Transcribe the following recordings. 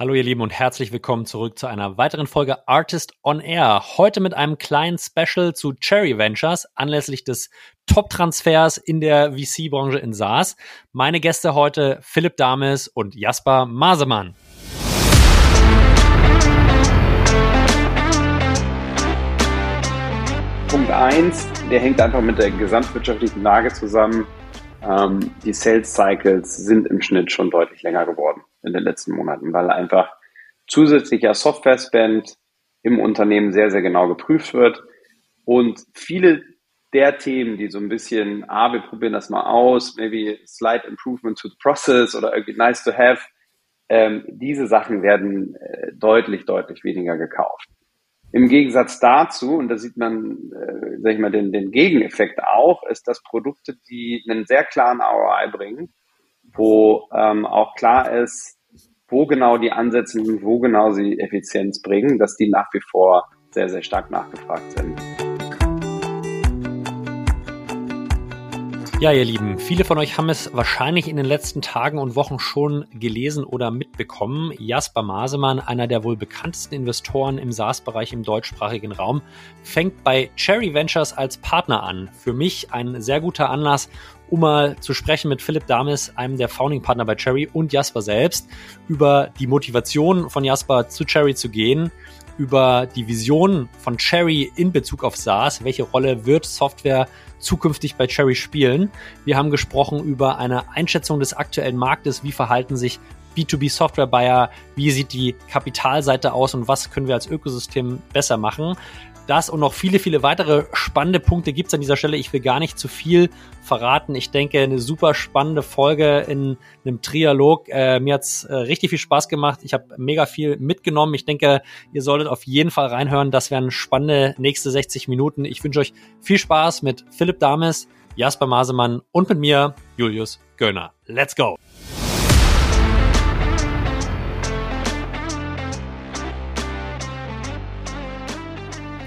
Hallo ihr Lieben und herzlich willkommen zurück zu einer weiteren Folge Artist on Air. Heute mit einem kleinen Special zu Cherry Ventures anlässlich des Top-Transfers in der VC-Branche in SaaS. Meine Gäste heute Philipp Dames und Jasper Masemann. Punkt eins, der hängt einfach mit der gesamtwirtschaftlichen Lage zusammen. Ähm, die Sales Cycles sind im Schnitt schon deutlich länger geworden in den letzten Monaten, weil einfach zusätzlicher Software-Spend im Unternehmen sehr, sehr genau geprüft wird. Und viele der Themen, die so ein bisschen, ah, wir probieren das mal aus, maybe slight improvement to the process oder irgendwie nice to have, ähm, diese Sachen werden äh, deutlich, deutlich weniger gekauft. Im Gegensatz dazu, und da sieht man, äh, sag ich mal, den, den Gegeneffekt auch, ist, dass Produkte, die einen sehr klaren ROI bringen, wo ähm, auch klar ist, wo genau die Ansätze sind, wo genau sie Effizienz bringen, dass die nach wie vor sehr, sehr stark nachgefragt sind. Ja, ihr Lieben, viele von euch haben es wahrscheinlich in den letzten Tagen und Wochen schon gelesen oder mitbekommen. Jasper Masemann, einer der wohl bekanntesten Investoren im SaaS-Bereich im deutschsprachigen Raum, fängt bei Cherry Ventures als Partner an. Für mich ein sehr guter Anlass, um mal zu sprechen mit Philipp Dames, einem der Founding-Partner bei Cherry und Jasper selbst, über die Motivation von Jasper zu Cherry zu gehen, über die Vision von Cherry in Bezug auf SaaS, welche Rolle wird Software zukünftig bei Cherry spielen. Wir haben gesprochen über eine Einschätzung des aktuellen Marktes, wie verhalten sich B2B Software Buyer, wie sieht die Kapitalseite aus und was können wir als Ökosystem besser machen. Das und noch viele, viele weitere spannende Punkte gibt es an dieser Stelle. Ich will gar nicht zu viel verraten. Ich denke, eine super spannende Folge in einem Trialog. Äh, mir hat's äh, richtig viel Spaß gemacht. Ich habe mega viel mitgenommen. Ich denke, ihr solltet auf jeden Fall reinhören. Das wären spannende nächste 60 Minuten. Ich wünsche euch viel Spaß mit Philipp Dames, Jasper Masemann und mit mir, Julius Göllner. Let's go!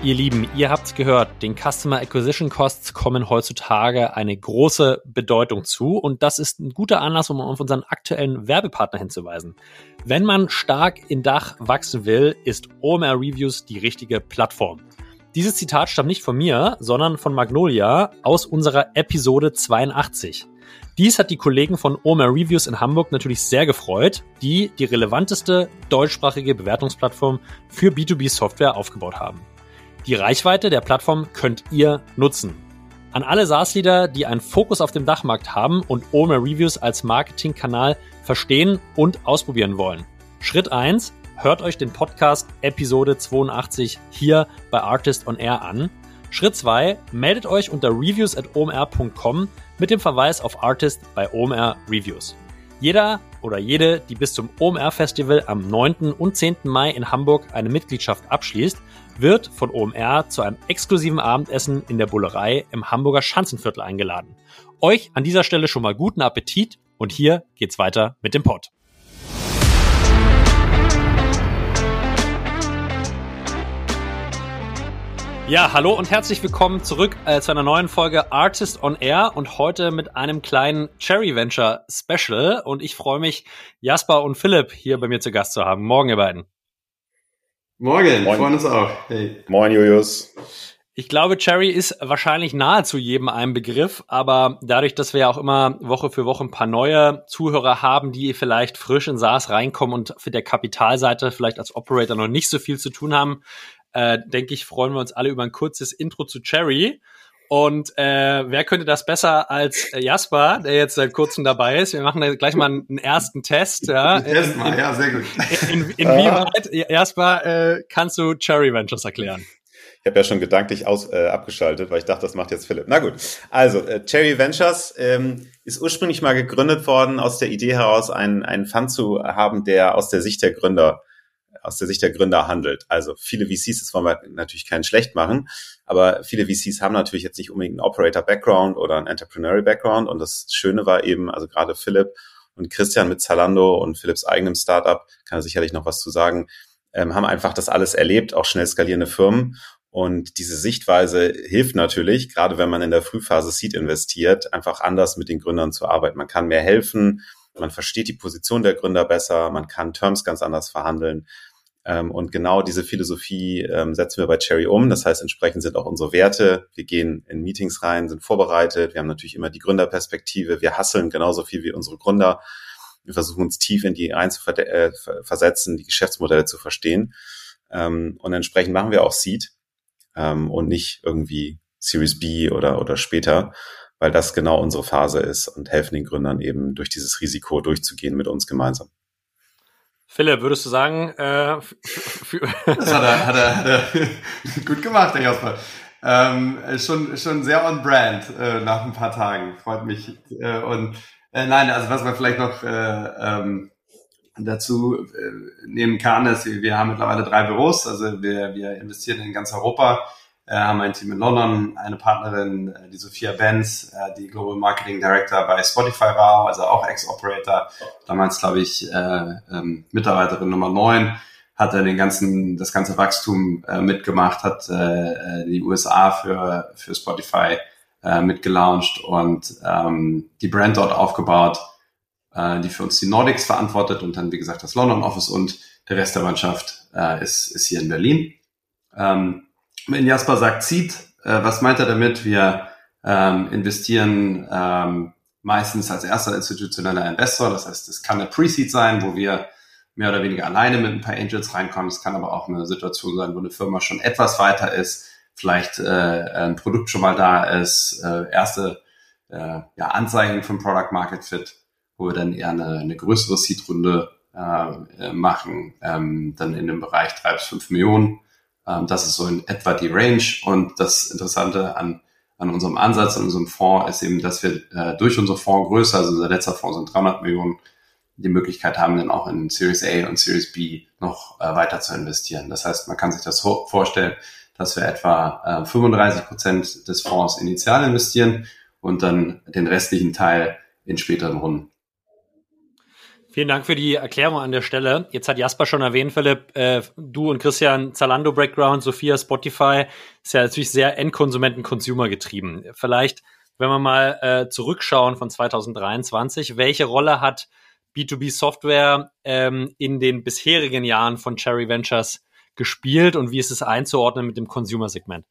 Ihr Lieben, ihr habt's gehört, den Customer Acquisition Costs kommen heutzutage eine große Bedeutung zu und das ist ein guter Anlass, um auf unseren aktuellen Werbepartner hinzuweisen. Wenn man stark in Dach wachsen will, ist OMR Reviews die richtige Plattform. Dieses Zitat stammt nicht von mir, sondern von Magnolia aus unserer Episode 82. Dies hat die Kollegen von OMR Reviews in Hamburg natürlich sehr gefreut, die die relevanteste deutschsprachige Bewertungsplattform für B2B-Software aufgebaut haben. Die Reichweite der Plattform könnt ihr nutzen. An alle SaaS-Leader, die einen Fokus auf dem Dachmarkt haben und OMR Reviews als Marketingkanal verstehen und ausprobieren wollen. Schritt eins: hört euch den Podcast Episode 82 hier bei Artist on Air an. Schritt zwei: meldet euch unter reviews at omr.com mit dem Verweis auf Artist bei OMR Reviews. Jeder oder jede, die bis zum OMR Festival am 9. und 10. Mai in Hamburg eine Mitgliedschaft abschließt, wird von OMR zu einem exklusiven Abendessen in der Bullerei im Hamburger Schanzenviertel eingeladen. Euch an dieser Stelle schon mal guten Appetit und hier geht's weiter mit dem Pod. Ja, hallo und herzlich willkommen zurück äh, zu einer neuen Folge Artist on Air und heute mit einem kleinen Cherry Venture Special. Und ich freue mich, Jasper und Philipp hier bei mir zu Gast zu haben. Morgen, ihr beiden. Morgen, Moin. freuen uns auch. Hey. Moin, Julius. Ich glaube, Cherry ist wahrscheinlich nahezu jedem ein Begriff, aber dadurch, dass wir ja auch immer Woche für Woche ein paar neue Zuhörer haben, die vielleicht frisch in SaaS reinkommen und für der Kapitalseite vielleicht als Operator noch nicht so viel zu tun haben, äh, denke ich, freuen wir uns alle über ein kurzes Intro zu Cherry. Und äh, wer könnte das besser als äh, Jasper, der jetzt seit kurzem dabei ist? Wir machen da gleich mal einen, ersten Test. Ja, Erstmal, ja, sehr gut. In, in, inwieweit, Jasper, äh, kannst du Cherry Ventures erklären? Ich habe ja schon gedanklich aus, äh, abgeschaltet, weil ich dachte, das macht jetzt Philipp. Na gut, also äh, Cherry Ventures ähm, ist ursprünglich mal gegründet worden aus der Idee heraus, einen, einen Fund zu haben, der aus der Sicht der Gründer aus der Sicht der Gründer handelt. Also viele VCs, das wollen wir natürlich keinen schlecht machen, aber viele VCs haben natürlich jetzt nicht unbedingt einen Operator-Background oder einen Entrepreneurial-Background. Und das Schöne war eben, also gerade Philipp und Christian mit Zalando und Philipps eigenem Startup, kann er sicherlich noch was zu sagen, ähm, haben einfach das alles erlebt, auch schnell skalierende Firmen. Und diese Sichtweise hilft natürlich, gerade wenn man in der Frühphase Seed investiert, einfach anders mit den Gründern zu arbeiten. Man kann mehr helfen, man versteht die Position der Gründer besser, man kann Terms ganz anders verhandeln. Ähm, und genau diese Philosophie ähm, setzen wir bei Cherry um. Das heißt, entsprechend sind auch unsere Werte. Wir gehen in Meetings rein, sind vorbereitet. Wir haben natürlich immer die Gründerperspektive. Wir hasseln genauso viel wie unsere Gründer. Wir versuchen uns tief in die einzuversetzen, äh, die Geschäftsmodelle zu verstehen. Ähm, und entsprechend machen wir auch Seed und nicht irgendwie Series B oder, oder später, weil das genau unsere Phase ist und helfen den Gründern eben durch dieses Risiko durchzugehen mit uns gemeinsam. Philipp, würdest du sagen, äh, das hat er, hat er, hat er gut gemacht, Herr Jasper. Ähm, schon, schon sehr on brand äh, nach ein paar Tagen. Freut mich. Äh, und äh, nein, also was man vielleicht noch äh, ähm, dazu äh, nehmen kann, ist, wir haben mittlerweile drei Büros. Also wir, wir investieren in ganz Europa äh, haben ein Team in London, eine Partnerin, äh, die Sophia Benz, äh, die Global Marketing Director bei Spotify war, also auch Ex-Operator, damals glaube ich äh, ähm, Mitarbeiterin Nummer neun, hat er den ganzen, das ganze Wachstum äh, mitgemacht, hat äh, äh die USA für, für Spotify äh, mitgelauncht und ähm, die Brand dort aufgebaut, äh, die für uns die Nordics verantwortet und dann, wie gesagt, das London Office und der Rest der Mannschaft äh, ist, ist hier in Berlin. Ähm, wenn Jasper sagt Seed, äh, was meint er damit? Wir ähm, investieren ähm, meistens als erster institutioneller Investor. Das heißt, es kann eine Pre-Seed sein, wo wir mehr oder weniger alleine mit ein paar Angels reinkommen. Es kann aber auch eine Situation sein, wo eine Firma schon etwas weiter ist, vielleicht äh, ein Produkt schon mal da ist, äh, erste äh, ja, Anzeichen von Product Market Fit, wo wir dann eher eine, eine größere Seed-Runde äh, machen, ähm, dann in dem Bereich drei bis fünf Millionen. Ähm, das ist so in etwa die Range. Und das Interessante an, an unserem Ansatz, an unserem Fonds ist eben, dass wir äh, durch unsere Fondsgröße, also unser letzter Fonds sind 300 Millionen, die Möglichkeit haben, dann auch in Series A und Series B noch äh, weiter zu investieren. Das heißt, man kann sich das vorstellen, dass wir etwa äh, 35 Prozent des Fonds initial investieren und dann den restlichen Teil in späteren Runden. Vielen Dank für die Erklärung an der Stelle. Jetzt hat Jasper schon erwähnt, Philipp, äh, du und Christian Zalando Background, Sophia Spotify, ist ja natürlich sehr Endkonsumenten-Consumer getrieben. Vielleicht, wenn wir mal äh, zurückschauen von 2023, welche Rolle hat B2B Software ähm, in den bisherigen Jahren von Cherry Ventures gespielt und wie ist es einzuordnen mit dem Consumer-Segment?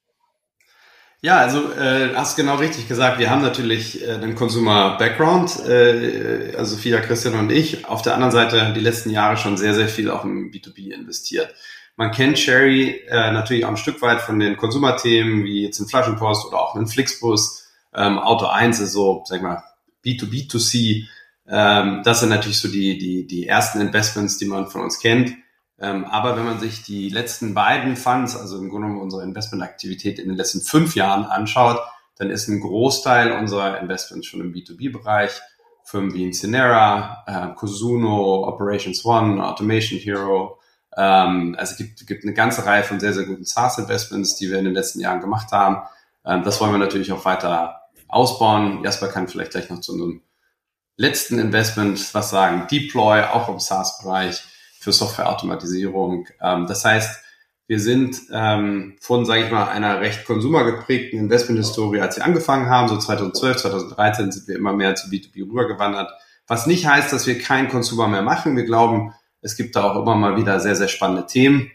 Ja, also äh, hast genau richtig gesagt. Wir haben natürlich äh, den Consumer Background, äh, also Sophia, Christian und ich. Auf der anderen Seite die letzten Jahre schon sehr, sehr viel auch im B2B investiert. Man kennt Sherry äh, natürlich auch ein Stück weit von den Konsumerthemen, wie jetzt in Flaschenpost oder auch in Flixbus. Ähm, Auto 1 ist so, sag ich mal, B2B2C. Ähm, das sind natürlich so die, die, die ersten Investments, die man von uns kennt. Ähm, aber wenn man sich die letzten beiden Funds, also im Grunde genommen unsere Investmentaktivität in den letzten fünf Jahren anschaut, dann ist ein Großteil unserer Investments schon im B2B-Bereich. Firmen wie Incinera, äh, Cosuno, Operations One, Automation Hero. Ähm, also es gibt, gibt eine ganze Reihe von sehr, sehr guten SaaS-Investments, die wir in den letzten Jahren gemacht haben. Ähm, das wollen wir natürlich auch weiter ausbauen. Jasper kann vielleicht gleich noch zu einem letzten Investment was sagen. Deploy, auch im SaaS-Bereich für Softwareautomatisierung. Ähm, das heißt, wir sind ähm, von, sage ich mal, einer recht konsumergeprägten Investmenthistorie, als wir angefangen haben, so 2012, 2013 sind wir immer mehr zu B2B rübergewandert. Was nicht heißt, dass wir keinen Consumer mehr machen. Wir glauben, es gibt da auch immer mal wieder sehr, sehr spannende Themen.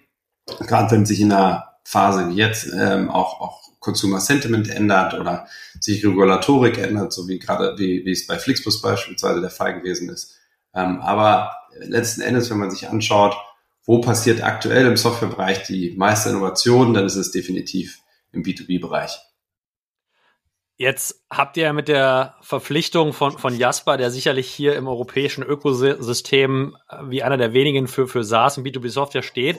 Gerade wenn sich in einer Phase wie jetzt ähm, auch, auch Consumer Sentiment ändert oder sich Regulatorik ändert, so wie gerade wie, wie es bei Flixbus beispielsweise der Fall gewesen ist. Ähm, aber letzten Endes, wenn man sich anschaut, wo passiert aktuell im Softwarebereich die meiste Innovation, dann ist es definitiv im B2B-Bereich. Jetzt habt ihr mit der Verpflichtung von, von Jasper, der sicherlich hier im europäischen Ökosystem äh, wie einer der wenigen für, für SaaS und B2B-Software steht,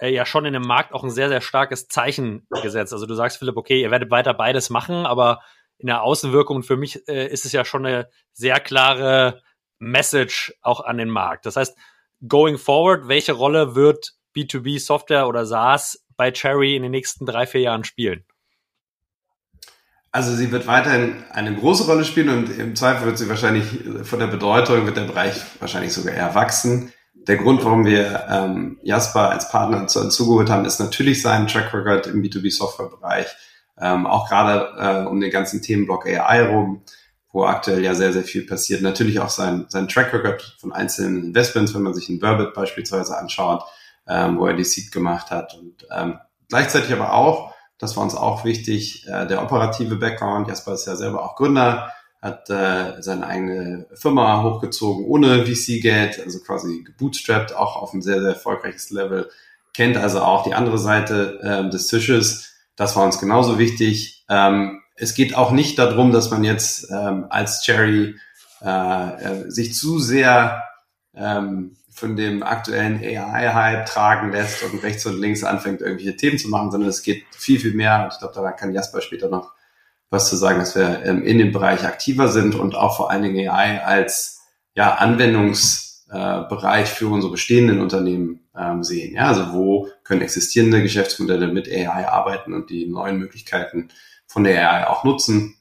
äh, ja schon in dem Markt auch ein sehr, sehr starkes Zeichen gesetzt. Also du sagst, Philipp, okay, ihr werdet weiter beides machen, aber in der Außenwirkung für mich äh, ist es ja schon eine sehr klare Message auch an den Markt. Das heißt, going forward, welche Rolle wird B2B-Software oder SaaS bei Cherry in den nächsten drei, vier Jahren spielen? Also sie wird weiterhin eine große Rolle spielen und im Zweifel wird sie wahrscheinlich von der Bedeutung, wird der Bereich wahrscheinlich sogar eher wachsen. Der Grund, warum wir ähm, Jasper als Partner zu, zugeholt haben, ist natürlich sein Track Record im B2B-Software-Bereich, ähm, auch gerade äh, um den ganzen Themenblock AI rum, wo aktuell ja sehr, sehr viel passiert. Natürlich auch sein, sein Track Record von einzelnen Investments, wenn man sich ein Verbit beispielsweise anschaut, ähm, wo er die Seed gemacht hat. Und ähm, gleichzeitig aber auch, das war uns auch wichtig, äh, der operative Background. Jasper ist ja selber auch Gründer, hat äh, seine eigene Firma hochgezogen ohne VC-Geld, also quasi gebootstrapped, auch auf ein sehr, sehr erfolgreiches Level, kennt also auch die andere Seite äh, des Tisches. Das war uns genauso wichtig. Ähm, es geht auch nicht darum, dass man jetzt ähm, als Cherry äh, äh, sich zu sehr ähm, von dem aktuellen AI-Hype tragen lässt und rechts und links anfängt, irgendwelche Themen zu machen, sondern es geht viel, viel mehr. Und ich glaube, da kann Jasper später noch was zu sagen, dass wir ähm, in dem Bereich aktiver sind und auch vor allen Dingen AI als ja, Anwendungsbereich äh, für unsere bestehenden Unternehmen ähm, sehen. Ja, also wo können existierende Geschäftsmodelle mit AI arbeiten und die neuen Möglichkeiten von der AI auch nutzen.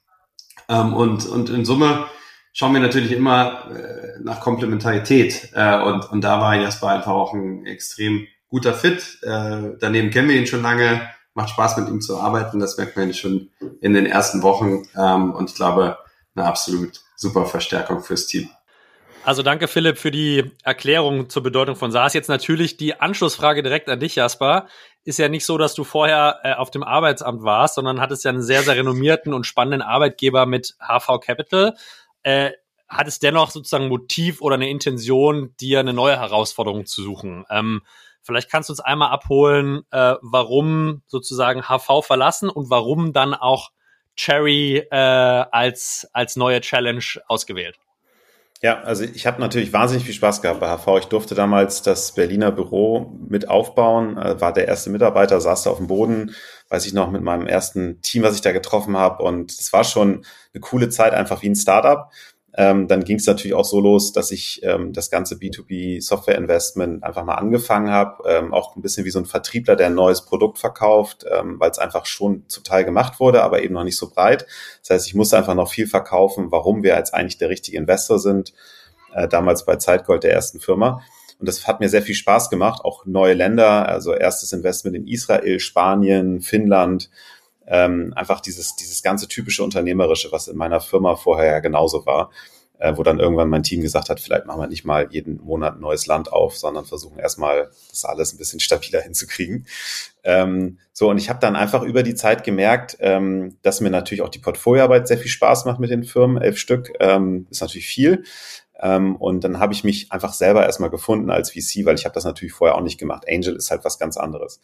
Ähm, und, und in Summe schauen wir natürlich immer äh, nach Komplementarität. Äh, und, und da war Jasper einfach auch ein extrem guter Fit. Äh, daneben kennen wir ihn schon lange, macht Spaß mit ihm zu arbeiten. Das merkt man schon in den ersten Wochen. Ähm, und ich glaube, eine absolut super Verstärkung fürs Team. Also danke Philipp für die Erklärung zur Bedeutung von SaaS. Jetzt natürlich die Anschlussfrage direkt an dich, Jasper. Ist ja nicht so, dass du vorher äh, auf dem Arbeitsamt warst, sondern hattest ja einen sehr, sehr renommierten und spannenden Arbeitgeber mit HV Capital äh, hat es dennoch sozusagen Motiv oder eine Intention, dir eine neue Herausforderung zu suchen. Ähm, vielleicht kannst du uns einmal abholen, äh, warum sozusagen HV verlassen und warum dann auch Cherry äh, als, als neue Challenge ausgewählt. Ja, also ich habe natürlich wahnsinnig viel Spaß gehabt bei HV. Ich durfte damals das Berliner Büro mit aufbauen, äh, war der erste Mitarbeiter, saß da auf dem Boden, weiß ich noch, mit meinem ersten Team, was ich da getroffen habe. Und es war schon eine coole Zeit, einfach wie ein Startup. Ähm, dann ging es natürlich auch so los, dass ich ähm, das ganze B2B Software Investment einfach mal angefangen habe, ähm, auch ein bisschen wie so ein Vertriebler, der ein neues Produkt verkauft, ähm, weil es einfach schon zum Teil gemacht wurde, aber eben noch nicht so breit. Das heißt, ich musste einfach noch viel verkaufen, warum wir jetzt eigentlich der richtige Investor sind, äh, damals bei Zeitgold der ersten Firma. Und das hat mir sehr viel Spaß gemacht, auch neue Länder, also erstes Investment in Israel, Spanien, Finnland, ähm, einfach dieses, dieses ganze typische Unternehmerische, was in meiner Firma vorher ja genauso war, äh, wo dann irgendwann mein Team gesagt hat, vielleicht machen wir nicht mal jeden Monat ein neues Land auf, sondern versuchen erstmal das alles ein bisschen stabiler hinzukriegen. Ähm, so, und ich habe dann einfach über die Zeit gemerkt, ähm, dass mir natürlich auch die Portfolioarbeit sehr viel Spaß macht mit den Firmen. Elf Stück ähm, ist natürlich viel. Ähm, und dann habe ich mich einfach selber erstmal gefunden als VC, weil ich habe das natürlich vorher auch nicht gemacht. Angel ist halt was ganz anderes.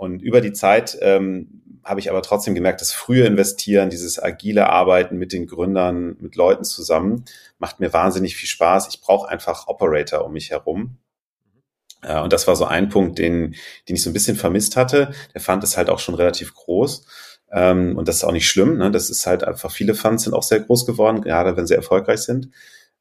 Und über die Zeit ähm, habe ich aber trotzdem gemerkt, dass frühe Investieren, dieses agile Arbeiten mit den Gründern, mit Leuten zusammen, macht mir wahnsinnig viel Spaß. Ich brauche einfach Operator um mich herum. Äh, und das war so ein Punkt, den, den ich so ein bisschen vermisst hatte. Der Fund ist halt auch schon relativ groß. Ähm, und das ist auch nicht schlimm. Ne? Das ist halt einfach, viele Funds sind auch sehr groß geworden, gerade wenn sie erfolgreich sind.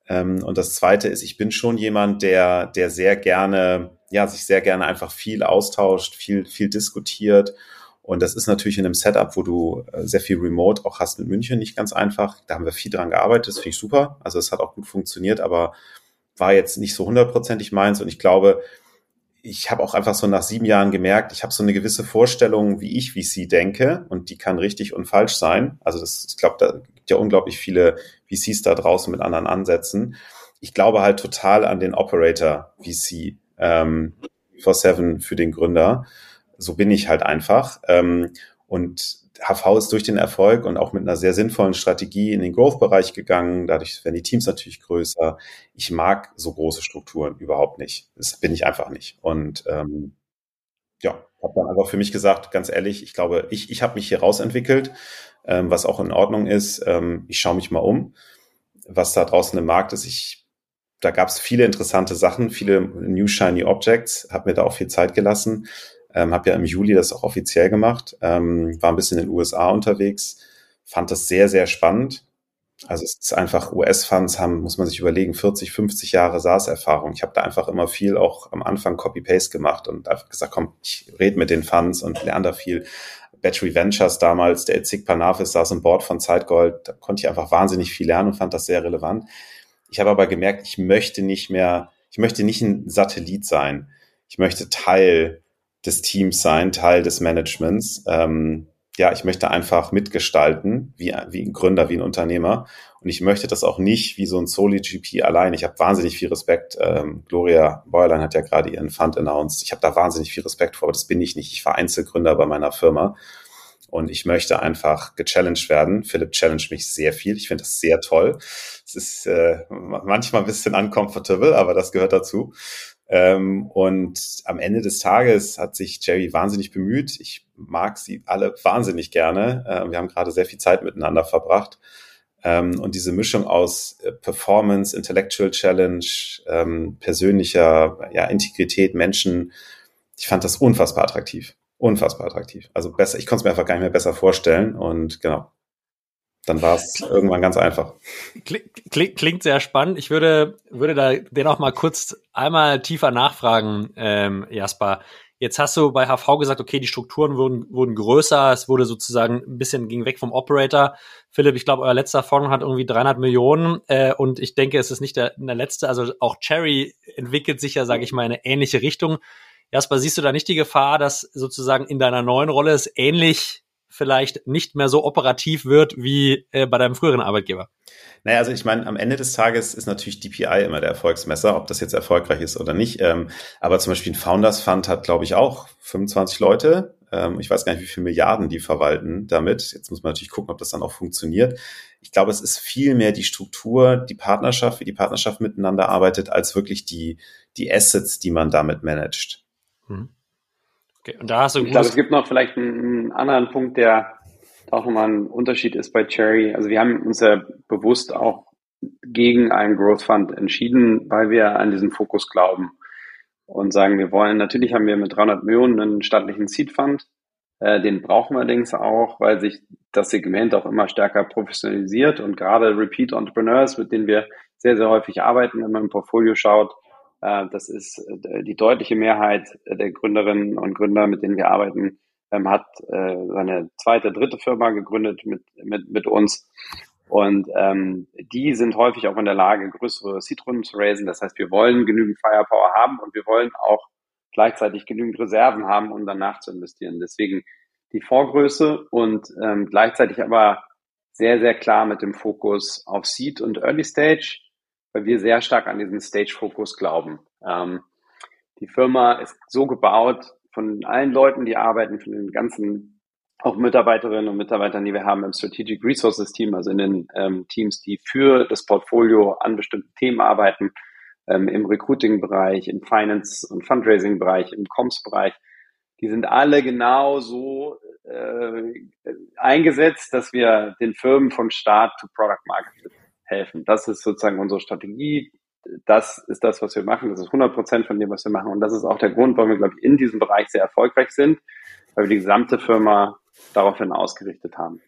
Ähm, und das zweite ist, ich bin schon jemand, der, der sehr gerne ja, sich sehr gerne einfach viel austauscht, viel, viel diskutiert. Und das ist natürlich in einem Setup, wo du äh, sehr viel Remote auch hast mit München, nicht ganz einfach. Da haben wir viel dran gearbeitet, das finde ich super. Also es hat auch gut funktioniert, aber war jetzt nicht so hundertprozentig meins. Und ich glaube, ich habe auch einfach so nach sieben Jahren gemerkt, ich habe so eine gewisse Vorstellung, wie ich sie denke, und die kann richtig und falsch sein. Also das, ich glaube, da gibt ja unglaublich viele VCs da draußen mit anderen Ansätzen. Ich glaube halt total an den Operator VC ähm, for Seven für den Gründer. So bin ich halt einfach. Ähm, und HV ist durch den Erfolg und auch mit einer sehr sinnvollen Strategie in den Growth-Bereich gegangen. Dadurch werden die Teams natürlich größer. Ich mag so große Strukturen überhaupt nicht. Das bin ich einfach nicht. Und ähm, ja, habe dann einfach für mich gesagt, ganz ehrlich, ich glaube, ich, ich habe mich hier rausentwickelt, ähm, was auch in Ordnung ist. Ähm, ich schaue mich mal um, was da draußen im Markt ist. Ich da gab es viele interessante Sachen, viele New Shiny Objects, habe mir da auch viel Zeit gelassen, ähm, habe ja im Juli das auch offiziell gemacht, ähm, war ein bisschen in den USA unterwegs, fand das sehr, sehr spannend. Also es ist einfach, US-Funds haben, muss man sich überlegen, 40, 50 Jahre SaaS-Erfahrung. Ich habe da einfach immer viel auch am Anfang Copy-Paste gemacht und einfach gesagt, komm, ich rede mit den Funds und lerne da viel. Battery Ventures damals, der Ezik Panafis saß im Board von Zeitgold, da konnte ich einfach wahnsinnig viel lernen und fand das sehr relevant. Ich habe aber gemerkt, ich möchte nicht mehr, ich möchte nicht ein Satellit sein. Ich möchte Teil des Teams sein, Teil des Managements. Ähm, ja, ich möchte einfach mitgestalten, wie, wie ein Gründer, wie ein Unternehmer. Und ich möchte das auch nicht wie so ein Soli-GP allein. Ich habe wahnsinnig viel Respekt. Ähm, Gloria Bäuerlein hat ja gerade ihren Fund announced. Ich habe da wahnsinnig viel Respekt vor, aber das bin ich nicht. Ich war Einzelgründer bei meiner Firma. Und ich möchte einfach gechallenged werden. Philipp challenge mich sehr viel. Ich finde das sehr toll. Es ist äh, manchmal ein bisschen uncomfortable, aber das gehört dazu. Ähm, und am Ende des Tages hat sich Jerry wahnsinnig bemüht. Ich mag sie alle wahnsinnig gerne. Äh, wir haben gerade sehr viel Zeit miteinander verbracht. Ähm, und diese Mischung aus äh, Performance, Intellectual Challenge, ähm, persönlicher ja, Integrität, Menschen, ich fand das unfassbar attraktiv. Unfassbar attraktiv. Also besser, ich konnte es mir einfach gar nicht mehr besser vorstellen. Und genau, dann war es irgendwann ganz einfach. Klingt, klingt sehr spannend. Ich würde, würde da den auch mal kurz einmal tiefer nachfragen, ähm, Jasper. Jetzt hast du bei HV gesagt, okay, die Strukturen wurden, wurden größer, es wurde sozusagen ein bisschen ging weg vom Operator. Philipp, ich glaube, euer letzter Fonds hat irgendwie 300 Millionen äh, und ich denke, es ist nicht der, der letzte. Also auch Cherry entwickelt sich ja, sage ich mal, in eine ähnliche Richtung. Jasper, siehst du da nicht die Gefahr, dass sozusagen in deiner neuen Rolle es ähnlich vielleicht nicht mehr so operativ wird wie äh, bei deinem früheren Arbeitgeber? Naja, also ich meine, am Ende des Tages ist natürlich DPI immer der Erfolgsmesser, ob das jetzt erfolgreich ist oder nicht. Ähm, aber zum Beispiel ein Founders Fund hat, glaube ich, auch 25 Leute. Ähm, ich weiß gar nicht, wie viele Milliarden die verwalten damit. Jetzt muss man natürlich gucken, ob das dann auch funktioniert. Ich glaube, es ist viel mehr die Struktur, die Partnerschaft, wie die Partnerschaft miteinander arbeitet, als wirklich die, die Assets, die man damit managt. Mhm. Okay, und da hast du ich glaube, es gibt noch vielleicht einen, einen anderen Punkt, der auch nochmal ein Unterschied ist bei Cherry. Also wir haben uns ja bewusst auch gegen einen Growth Fund entschieden, weil wir an diesen Fokus glauben und sagen, wir wollen, natürlich haben wir mit 300 Millionen einen staatlichen Seed Fund, äh, den brauchen wir allerdings auch, weil sich das Segment auch immer stärker professionalisiert und gerade Repeat Entrepreneurs, mit denen wir sehr, sehr häufig arbeiten, wenn man im Portfolio schaut, das ist äh, die deutliche Mehrheit der Gründerinnen und Gründer, mit denen wir arbeiten, ähm, hat äh, seine zweite, dritte Firma gegründet mit, mit, mit uns. Und ähm, die sind häufig auch in der Lage, größere Seed-Runden zu raisen. Das heißt, wir wollen genügend Firepower haben und wir wollen auch gleichzeitig genügend Reserven haben, um danach zu investieren. Deswegen die Vorgröße und ähm, gleichzeitig aber sehr, sehr klar mit dem Fokus auf Seed und Early Stage weil wir sehr stark an diesen Stage-Fokus glauben. Ähm, die Firma ist so gebaut von allen Leuten, die arbeiten, von den ganzen auch Mitarbeiterinnen und Mitarbeitern, die wir haben im Strategic Resources Team, also in den ähm, Teams, die für das Portfolio an bestimmten Themen arbeiten, ähm, im Recruiting-Bereich, im Finance- und Fundraising-Bereich, im Comms-Bereich. Die sind alle genau so äh, eingesetzt, dass wir den Firmen von Start to Product Market helfen. Das ist sozusagen unsere Strategie. Das ist das, was wir machen. Das ist 100 Prozent von dem, was wir machen. Und das ist auch der Grund, warum wir, glaube ich, in diesem Bereich sehr erfolgreich sind, weil wir die gesamte Firma daraufhin ausgerichtet haben.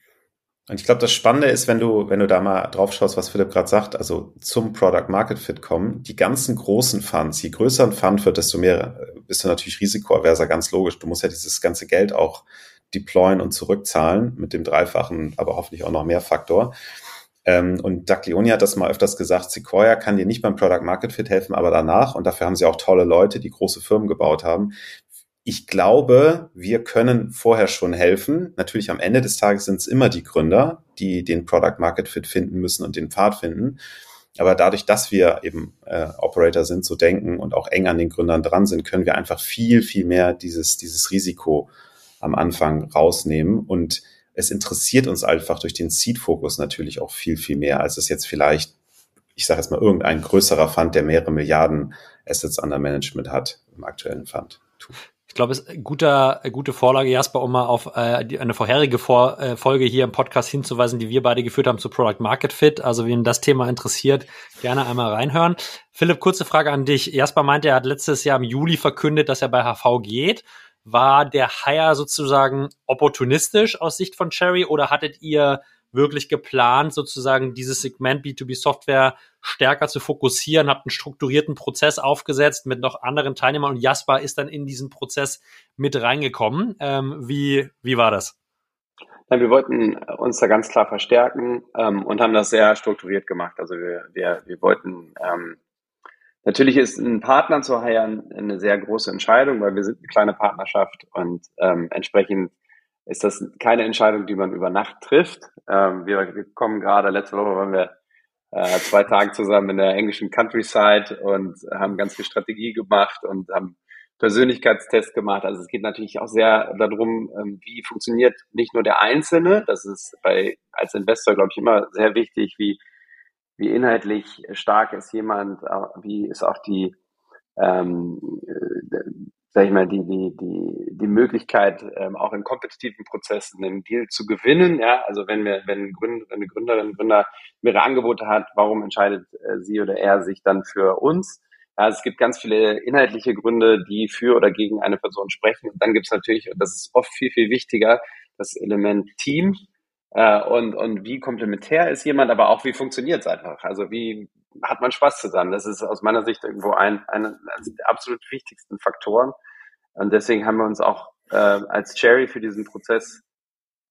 Und ich glaube, das Spannende ist, wenn du, wenn du da mal drauf schaust, was Philipp gerade sagt, also zum Product Market Fit kommen, die ganzen großen Funds, je größer ein Fund wird, desto mehr bist du natürlich risikoaverser, ganz logisch. Du musst ja dieses ganze Geld auch deployen und zurückzahlen mit dem dreifachen, aber hoffentlich auch noch mehr Faktor. Ähm, und Doug Leoni hat das mal öfters gesagt, Sequoia kann dir nicht beim Product Market Fit helfen, aber danach, und dafür haben sie auch tolle Leute, die große Firmen gebaut haben. Ich glaube, wir können vorher schon helfen. Natürlich am Ende des Tages sind es immer die Gründer, die den Product Market Fit finden müssen und den Pfad finden. Aber dadurch, dass wir eben äh, Operator sind, so denken und auch eng an den Gründern dran sind, können wir einfach viel, viel mehr dieses, dieses Risiko am Anfang rausnehmen. Und es interessiert uns einfach durch den Seed-Fokus natürlich auch viel, viel mehr, als es jetzt vielleicht, ich sage jetzt mal, irgendein größerer Fund, der mehrere Milliarden Assets under Management hat, im aktuellen Fund tut. Ich glaube, es ist eine guter, gute Vorlage, Jasper, um mal auf äh, die, eine vorherige Vor äh, Folge hier im Podcast hinzuweisen, die wir beide geführt haben zu Product Market Fit. Also, wen das Thema interessiert, gerne einmal reinhören. Philipp, kurze Frage an dich. Jasper meinte, er hat letztes Jahr im Juli verkündet, dass er bei HV geht. War der Hire sozusagen opportunistisch aus Sicht von Cherry oder hattet ihr wirklich geplant, sozusagen dieses Segment B2B Software stärker zu fokussieren, habt einen strukturierten Prozess aufgesetzt mit noch anderen Teilnehmern und Jasper ist dann in diesen Prozess mit reingekommen. Ähm, wie, wie war das? Ja, wir wollten uns da ganz klar verstärken ähm, und haben das sehr strukturiert gemacht. Also wir, wir, wir wollten ähm, Natürlich ist ein Partner zu heiren eine sehr große Entscheidung, weil wir sind eine kleine Partnerschaft und ähm, entsprechend ist das keine Entscheidung, die man über Nacht trifft. Ähm, wir, wir kommen gerade, letzte Woche waren wir äh, zwei Tage zusammen in der englischen Countryside und haben ganz viel Strategie gemacht und haben Persönlichkeitstests gemacht. Also es geht natürlich auch sehr darum, ähm, wie funktioniert nicht nur der Einzelne, das ist bei als Investor, glaube ich, immer sehr wichtig, wie wie inhaltlich stark ist jemand, äh, wie ist auch die, ähm, äh, sag ich mal, die, die, die, die Möglichkeit, ähm, auch in kompetitiven Prozessen einen Deal zu gewinnen. Ja, also wenn wir, wenn, Gründ, wenn eine Gründerin, Gründer mehrere Angebote hat, warum entscheidet äh, sie oder er sich dann für uns? Ja, es gibt ganz viele inhaltliche Gründe, die für oder gegen eine Person sprechen. Und dann gibt es natürlich, und das ist oft viel, viel wichtiger, das Element Team. Äh, und, und wie komplementär ist jemand, aber auch wie funktioniert es einfach. Also wie hat man Spaß zusammen. Das ist aus meiner Sicht irgendwo ein, ein, ein der absolut wichtigsten Faktoren. Und deswegen haben wir uns auch äh, als Cherry für diesen Prozess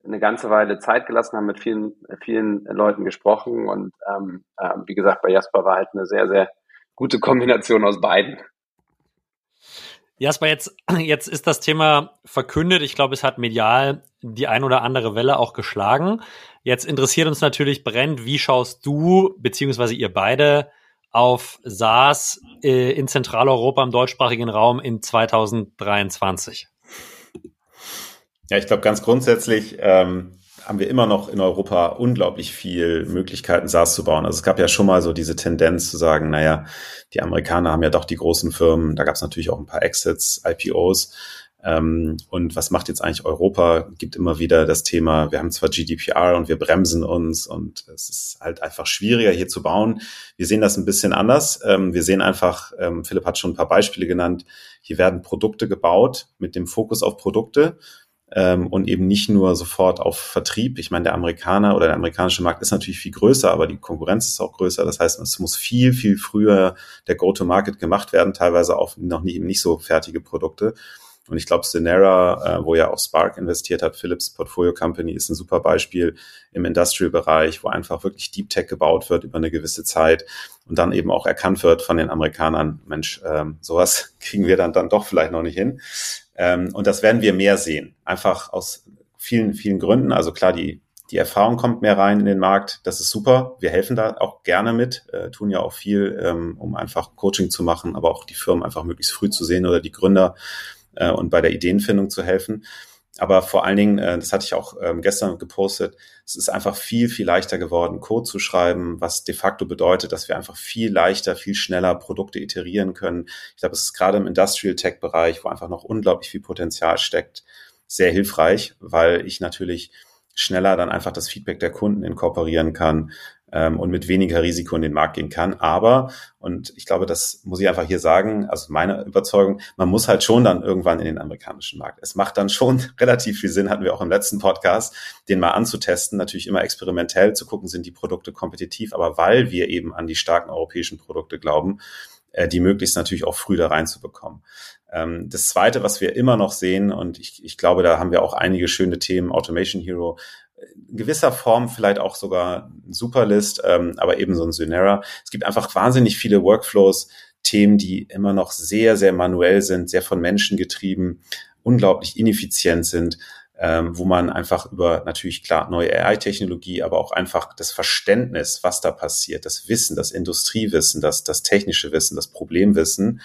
eine ganze Weile Zeit gelassen, haben mit vielen, vielen Leuten gesprochen und ähm, äh, wie gesagt, bei Jasper war halt eine sehr, sehr gute Kombination aus beiden. Jasper, jetzt, jetzt ist das Thema verkündet. Ich glaube, es hat medial die ein oder andere Welle auch geschlagen. Jetzt interessiert uns natürlich brennt, wie schaust du, beziehungsweise ihr beide, auf SaaS äh, in Zentraleuropa im deutschsprachigen Raum in 2023? Ja, ich glaube ganz grundsätzlich ähm, haben wir immer noch in Europa unglaublich viel Möglichkeiten, SaaS zu bauen. Also es gab ja schon mal so diese Tendenz zu sagen, naja, die Amerikaner haben ja doch die großen Firmen, da gab es natürlich auch ein paar Exits, IPOs. Ähm, und was macht jetzt eigentlich Europa? Gibt immer wieder das Thema, wir haben zwar GDPR und wir bremsen uns und es ist halt einfach schwieriger hier zu bauen. Wir sehen das ein bisschen anders. Ähm, wir sehen einfach, ähm, Philipp hat schon ein paar Beispiele genannt, hier werden Produkte gebaut mit dem Fokus auf Produkte ähm, und eben nicht nur sofort auf Vertrieb. Ich meine, der Amerikaner oder der amerikanische Markt ist natürlich viel größer, aber die Konkurrenz ist auch größer. Das heißt, es muss viel, viel früher der Go-to-Market gemacht werden, teilweise auch noch nicht, nicht so fertige Produkte. Und ich glaube, Synera, äh, wo ja auch Spark investiert hat, Philips Portfolio Company, ist ein super Beispiel im Industrial-Bereich, wo einfach wirklich Deep Tech gebaut wird über eine gewisse Zeit und dann eben auch erkannt wird von den Amerikanern, Mensch, ähm, sowas kriegen wir dann, dann doch vielleicht noch nicht hin. Ähm, und das werden wir mehr sehen. Einfach aus vielen, vielen Gründen. Also klar, die, die Erfahrung kommt mehr rein in den Markt. Das ist super. Wir helfen da auch gerne mit, äh, tun ja auch viel, ähm, um einfach Coaching zu machen, aber auch die Firmen einfach möglichst früh zu sehen oder die Gründer äh, und bei der Ideenfindung zu helfen. Aber vor allen Dingen, äh, das hatte ich auch ähm, gestern gepostet, es ist einfach viel, viel leichter geworden, Code zu schreiben, was de facto bedeutet, dass wir einfach viel leichter, viel schneller Produkte iterieren können. Ich glaube, es ist gerade im Industrial Tech Bereich, wo einfach noch unglaublich viel Potenzial steckt, sehr hilfreich, weil ich natürlich schneller dann einfach das Feedback der Kunden inkorporieren kann, ähm, und mit weniger Risiko in den Markt gehen kann. Aber, und ich glaube, das muss ich einfach hier sagen, also meine Überzeugung, man muss halt schon dann irgendwann in den amerikanischen Markt. Es macht dann schon relativ viel Sinn, hatten wir auch im letzten Podcast, den mal anzutesten, natürlich immer experimentell zu gucken, sind die Produkte kompetitiv, aber weil wir eben an die starken europäischen Produkte glauben, äh, die möglichst natürlich auch früh da reinzubekommen. Ähm, das Zweite, was wir immer noch sehen, und ich, ich glaube, da haben wir auch einige schöne Themen, Automation Hero, in gewisser Form vielleicht auch sogar Superlist, ähm, aber eben so ein Synera. Es gibt einfach wahnsinnig viele Workflows, Themen, die immer noch sehr, sehr manuell sind, sehr von Menschen getrieben, unglaublich ineffizient sind, ähm, wo man einfach über natürlich klar neue AI-Technologie, aber auch einfach das Verständnis, was da passiert, das Wissen, das Industriewissen, das, das technische Wissen, das Problemwissen,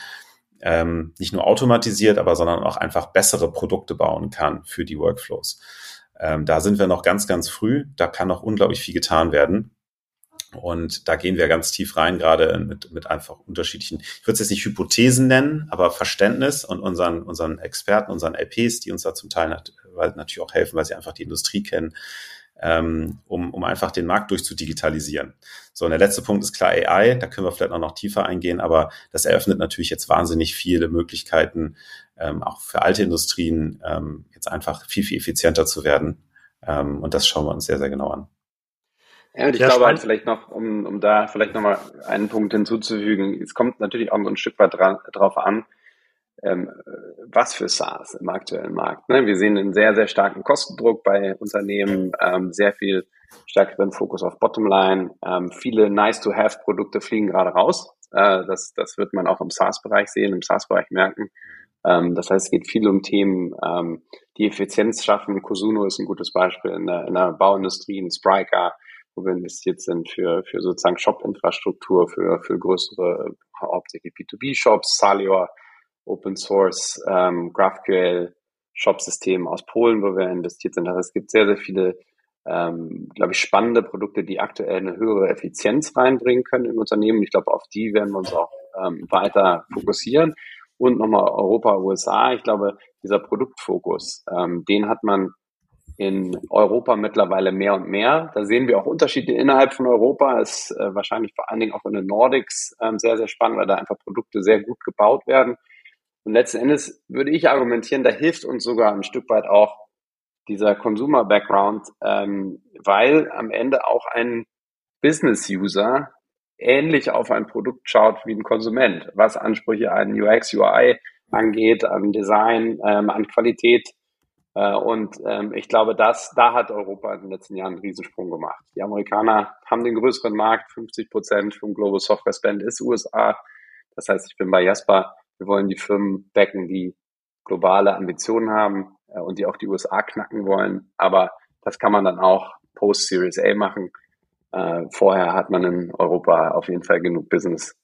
ähm, nicht nur automatisiert, aber sondern auch einfach bessere Produkte bauen kann für die Workflows. Ähm, da sind wir noch ganz, ganz früh. Da kann noch unglaublich viel getan werden. Und da gehen wir ganz tief rein, gerade mit, mit einfach unterschiedlichen, ich würde es jetzt nicht Hypothesen nennen, aber Verständnis und unseren, unseren Experten, unseren LPs, die uns da zum Teil natürlich auch helfen, weil sie einfach die Industrie kennen, ähm, um, um einfach den Markt durchzudigitalisieren. So, und der letzte Punkt ist klar AI, da können wir vielleicht auch noch tiefer eingehen, aber das eröffnet natürlich jetzt wahnsinnig viele Möglichkeiten, ähm, auch für alte Industrien ähm, jetzt einfach viel, viel effizienter zu werden. Ähm, und das schauen wir uns sehr, sehr genau an. Ja, und ich glaube halt vielleicht noch, um, um da vielleicht nochmal einen Punkt hinzuzufügen, es kommt natürlich auch so ein Stück weit dran, drauf an, ähm, was für SaaS im aktuellen Markt. Ne? Wir sehen einen sehr, sehr starken Kostendruck bei Unternehmen, ähm, sehr viel stärkeren Fokus auf Bottomline. Ähm, viele Nice-to-Have-Produkte fliegen gerade raus. Äh, das, das wird man auch im SaaS-Bereich sehen, im SaaS-Bereich merken. Ähm, das heißt, es geht viel um Themen, ähm, die Effizienz schaffen. Cosuno ist ein gutes Beispiel in der, in der Bauindustrie, in Spryker, wo wir investiert sind für, für sozusagen Shop-Infrastruktur, für, für größere, hauptsächlich B2B-Shops, Salior, Open Source, ähm, GraphQL, Shop-System aus Polen, wo wir investiert sind. Also es gibt sehr, sehr viele, ähm, glaube ich, spannende Produkte, die aktuell eine höhere Effizienz reinbringen können im Unternehmen. Ich glaube, auf die werden wir uns auch ähm, weiter fokussieren. Und nochmal Europa, USA. Ich glaube, dieser Produktfokus, ähm, den hat man in Europa mittlerweile mehr und mehr. Da sehen wir auch Unterschiede innerhalb von Europa. Ist äh, wahrscheinlich vor allen Dingen auch in den Nordics ähm, sehr, sehr spannend, weil da einfach Produkte sehr gut gebaut werden. Und letzten Endes würde ich argumentieren, da hilft uns sogar ein Stück weit auch dieser Consumer-Background, ähm, weil am Ende auch ein Business-User ähnlich auf ein Produkt schaut wie ein Konsument, was Ansprüche an UX, UI angeht, an Design, ähm, an Qualität. Äh, und ähm, ich glaube, dass da hat Europa in den letzten Jahren einen Riesensprung gemacht. Die Amerikaner haben den größeren Markt, 50 Prozent vom Global Software Spend ist USA. Das heißt, ich bin bei Jasper. Wir wollen die Firmen backen, die globale Ambitionen haben äh, und die auch die USA knacken wollen. Aber das kann man dann auch Post-Series A machen. Äh, vorher hat man in Europa auf jeden Fall genug Business.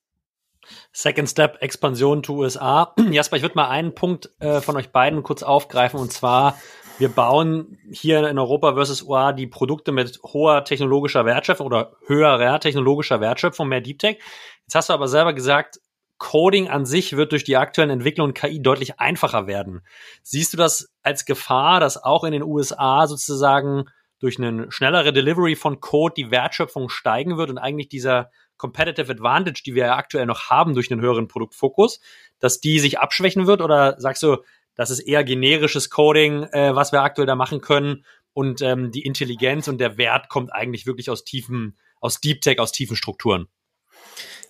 Second Step, Expansion to USA. Jasper, ich würde mal einen Punkt äh, von euch beiden kurz aufgreifen und zwar, wir bauen hier in Europa versus USA die Produkte mit hoher technologischer Wertschöpfung oder höherer technologischer Wertschöpfung, mehr Deep Tech. Jetzt hast du aber selber gesagt, Coding an sich wird durch die aktuellen Entwicklungen KI deutlich einfacher werden. Siehst du das als Gefahr, dass auch in den USA sozusagen durch eine schnellere Delivery von Code die Wertschöpfung steigen wird und eigentlich dieser Competitive Advantage, die wir ja aktuell noch haben durch einen höheren Produktfokus, dass die sich abschwächen wird? Oder sagst du, das ist eher generisches Coding, äh, was wir aktuell da machen können und ähm, die Intelligenz und der Wert kommt eigentlich wirklich aus tiefen, aus Deep Tech, aus tiefen Strukturen?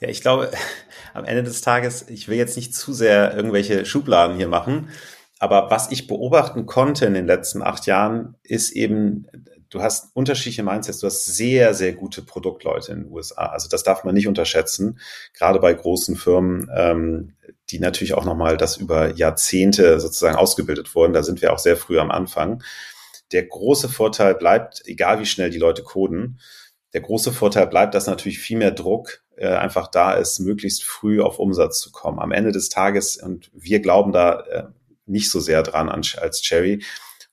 Ja, ich glaube, am Ende des Tages, ich will jetzt nicht zu sehr irgendwelche Schubladen hier machen, aber was ich beobachten konnte in den letzten acht Jahren, ist eben, du hast unterschiedliche Mindsets, du hast sehr, sehr gute Produktleute in den USA. Also das darf man nicht unterschätzen, gerade bei großen Firmen, ähm, die natürlich auch nochmal das über Jahrzehnte sozusagen ausgebildet wurden. Da sind wir auch sehr früh am Anfang. Der große Vorteil bleibt, egal wie schnell die Leute coden, der große Vorteil bleibt, dass natürlich viel mehr Druck äh, einfach da ist, möglichst früh auf Umsatz zu kommen. Am Ende des Tages, und wir glauben da äh, nicht so sehr dran als Cherry,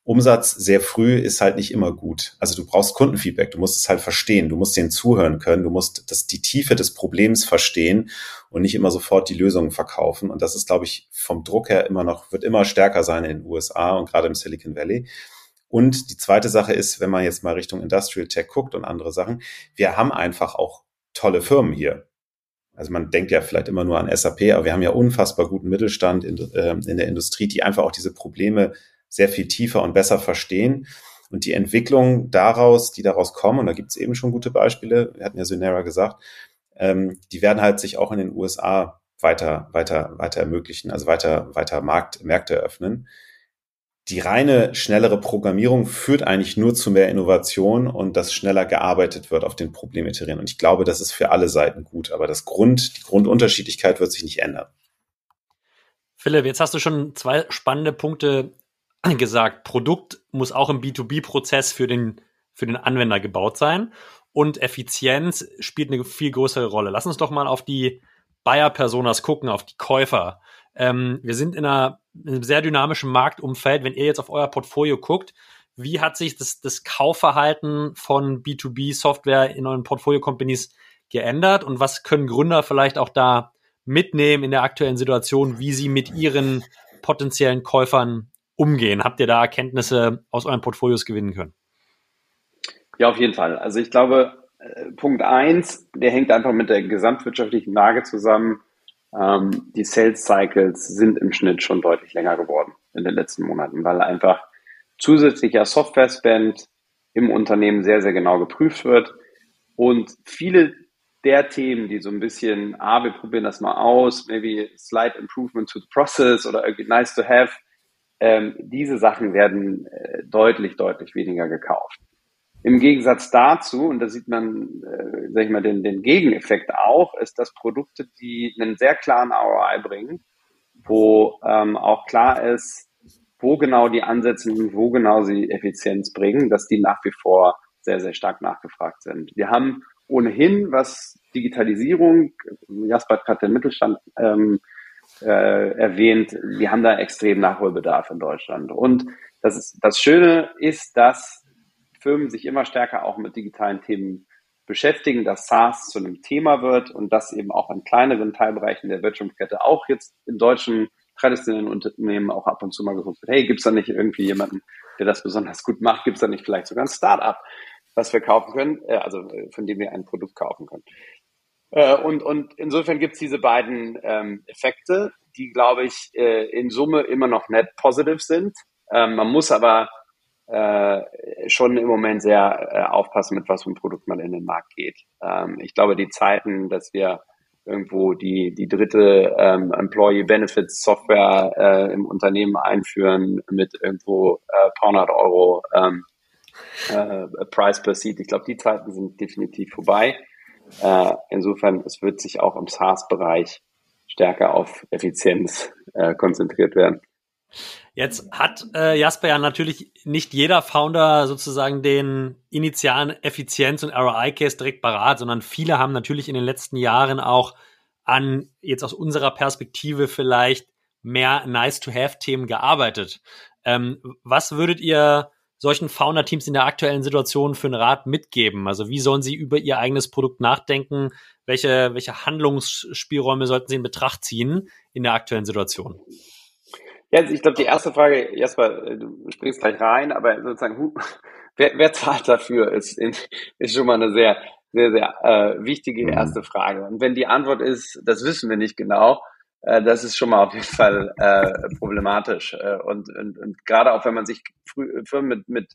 Umsatz sehr früh ist halt nicht immer gut. Also du brauchst Kundenfeedback, du musst es halt verstehen, du musst denen zuhören können, du musst das, die Tiefe des Problems verstehen und nicht immer sofort die Lösungen verkaufen. Und das ist, glaube ich, vom Druck her immer noch, wird immer stärker sein in den USA und gerade im Silicon Valley. Und die zweite Sache ist, wenn man jetzt mal Richtung Industrial Tech guckt und andere Sachen, wir haben einfach auch tolle Firmen hier. Also man denkt ja vielleicht immer nur an SAP, aber wir haben ja unfassbar guten Mittelstand in, äh, in der Industrie, die einfach auch diese Probleme sehr viel tiefer und besser verstehen. Und die Entwicklung daraus, die daraus kommen, und da gibt es eben schon gute Beispiele, wir hatten ja Synera gesagt, ähm, die werden halt sich auch in den USA weiter, weiter, weiter ermöglichen, also weiter, weiter Markt, Märkte eröffnen die reine schnellere Programmierung führt eigentlich nur zu mehr Innovation und dass schneller gearbeitet wird auf den Problemiterieren. Und ich glaube, das ist für alle Seiten gut. Aber das Grund, die Grundunterschiedlichkeit wird sich nicht ändern. Philipp, jetzt hast du schon zwei spannende Punkte gesagt. Produkt muss auch im B2B-Prozess für den, für den Anwender gebaut sein. Und Effizienz spielt eine viel größere Rolle. Lass uns doch mal auf die Buyer-Personas gucken, auf die Käufer. Ähm, wir sind in, einer, in einem sehr dynamischen Marktumfeld. Wenn ihr jetzt auf euer Portfolio guckt, wie hat sich das, das Kaufverhalten von B2B-Software in euren Portfolio-Companies geändert und was können Gründer vielleicht auch da mitnehmen in der aktuellen Situation, wie sie mit ihren potenziellen Käufern umgehen? Habt ihr da Erkenntnisse aus euren Portfolios gewinnen können? Ja, auf jeden Fall. Also ich glaube, äh, Punkt eins, der hängt einfach mit der gesamtwirtschaftlichen Lage zusammen ähm, die Sales Cycles sind im Schnitt schon deutlich länger geworden in den letzten Monaten, weil einfach zusätzlicher Software-Spend im Unternehmen sehr, sehr genau geprüft wird. Und viele der Themen, die so ein bisschen, ah, wir probieren das mal aus, maybe slight improvement to the process oder irgendwie nice to have, ähm, diese Sachen werden äh, deutlich, deutlich weniger gekauft. Im Gegensatz dazu, und da sieht man, äh, sag ich mal, den, den Gegeneffekt auch, ist, dass Produkte, die einen sehr klaren ROI bringen, wo ähm, auch klar ist, wo genau die ansetzen und wo genau sie Effizienz bringen, dass die nach wie vor sehr, sehr stark nachgefragt sind. Wir haben ohnehin, was Digitalisierung, Jasper hat den Mittelstand ähm, äh, erwähnt, wir haben da extrem Nachholbedarf in Deutschland. Und das, ist, das Schöne ist, dass Firmen sich immer stärker auch mit digitalen Themen beschäftigen, dass SaaS zu einem Thema wird und dass eben auch in kleineren Teilbereichen der Wirtschaftskette auch jetzt in deutschen traditionellen Unternehmen auch ab und zu mal geguckt wird, hey, gibt es da nicht irgendwie jemanden, der das besonders gut macht? Gibt es da nicht vielleicht sogar ein Startup, was wir kaufen können, äh, also von dem wir ein Produkt kaufen können? Äh, und, und insofern gibt es diese beiden ähm, Effekte, die, glaube ich, äh, in Summe immer noch net positive sind. Ähm, man muss aber äh, schon im Moment sehr äh, aufpassen, mit was für ein Produkt man in den Markt geht. Ähm, ich glaube, die Zeiten, dass wir irgendwo die, die dritte ähm, Employee Benefits Software äh, im Unternehmen einführen mit irgendwo äh, paar hundert Euro ähm, äh, Price per Seat. Ich glaube, die Zeiten sind definitiv vorbei. Äh, insofern, es wird sich auch im SaaS-Bereich stärker auf Effizienz äh, konzentriert werden. Jetzt hat äh, Jasper ja natürlich nicht jeder Founder sozusagen den initialen Effizienz- und ROI-Case direkt parat, sondern viele haben natürlich in den letzten Jahren auch an jetzt aus unserer Perspektive vielleicht mehr Nice-to-Have-Themen gearbeitet. Ähm, was würdet ihr solchen Founder-Teams in der aktuellen Situation für einen Rat mitgeben? Also wie sollen sie über ihr eigenes Produkt nachdenken? Welche, welche Handlungsspielräume sollten sie in Betracht ziehen in der aktuellen Situation? Ja, also ich glaube, die erste Frage, Jasper, du springst gleich rein, aber sozusagen, wer, wer zahlt dafür, ist, ist schon mal eine sehr, sehr, sehr äh, wichtige mhm. erste Frage. Und wenn die Antwort ist, das wissen wir nicht genau, äh, das ist schon mal auf jeden Fall äh, problematisch. Äh, und, und, und gerade auch wenn man sich früh, Firmen mit, mit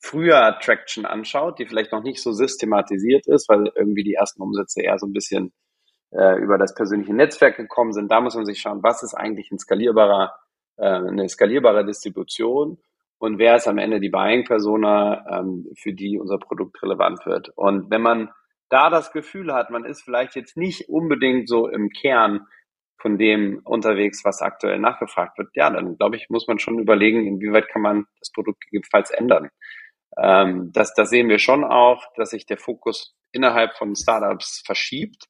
früher Traction anschaut, die vielleicht noch nicht so systematisiert ist, weil irgendwie die ersten Umsätze eher so ein bisschen äh, über das persönliche Netzwerk gekommen sind. Da muss man sich schauen, was ist eigentlich ein skalierbarer, äh, eine skalierbare Distribution und wer ist am Ende die Buying-Persona, ähm, für die unser Produkt relevant wird. Und wenn man da das Gefühl hat, man ist vielleicht jetzt nicht unbedingt so im Kern von dem unterwegs, was aktuell nachgefragt wird, ja, dann glaube ich, muss man schon überlegen, inwieweit kann man das Produkt gegebenenfalls ändern. Ähm, das, das sehen wir schon auch, dass sich der Fokus innerhalb von Startups verschiebt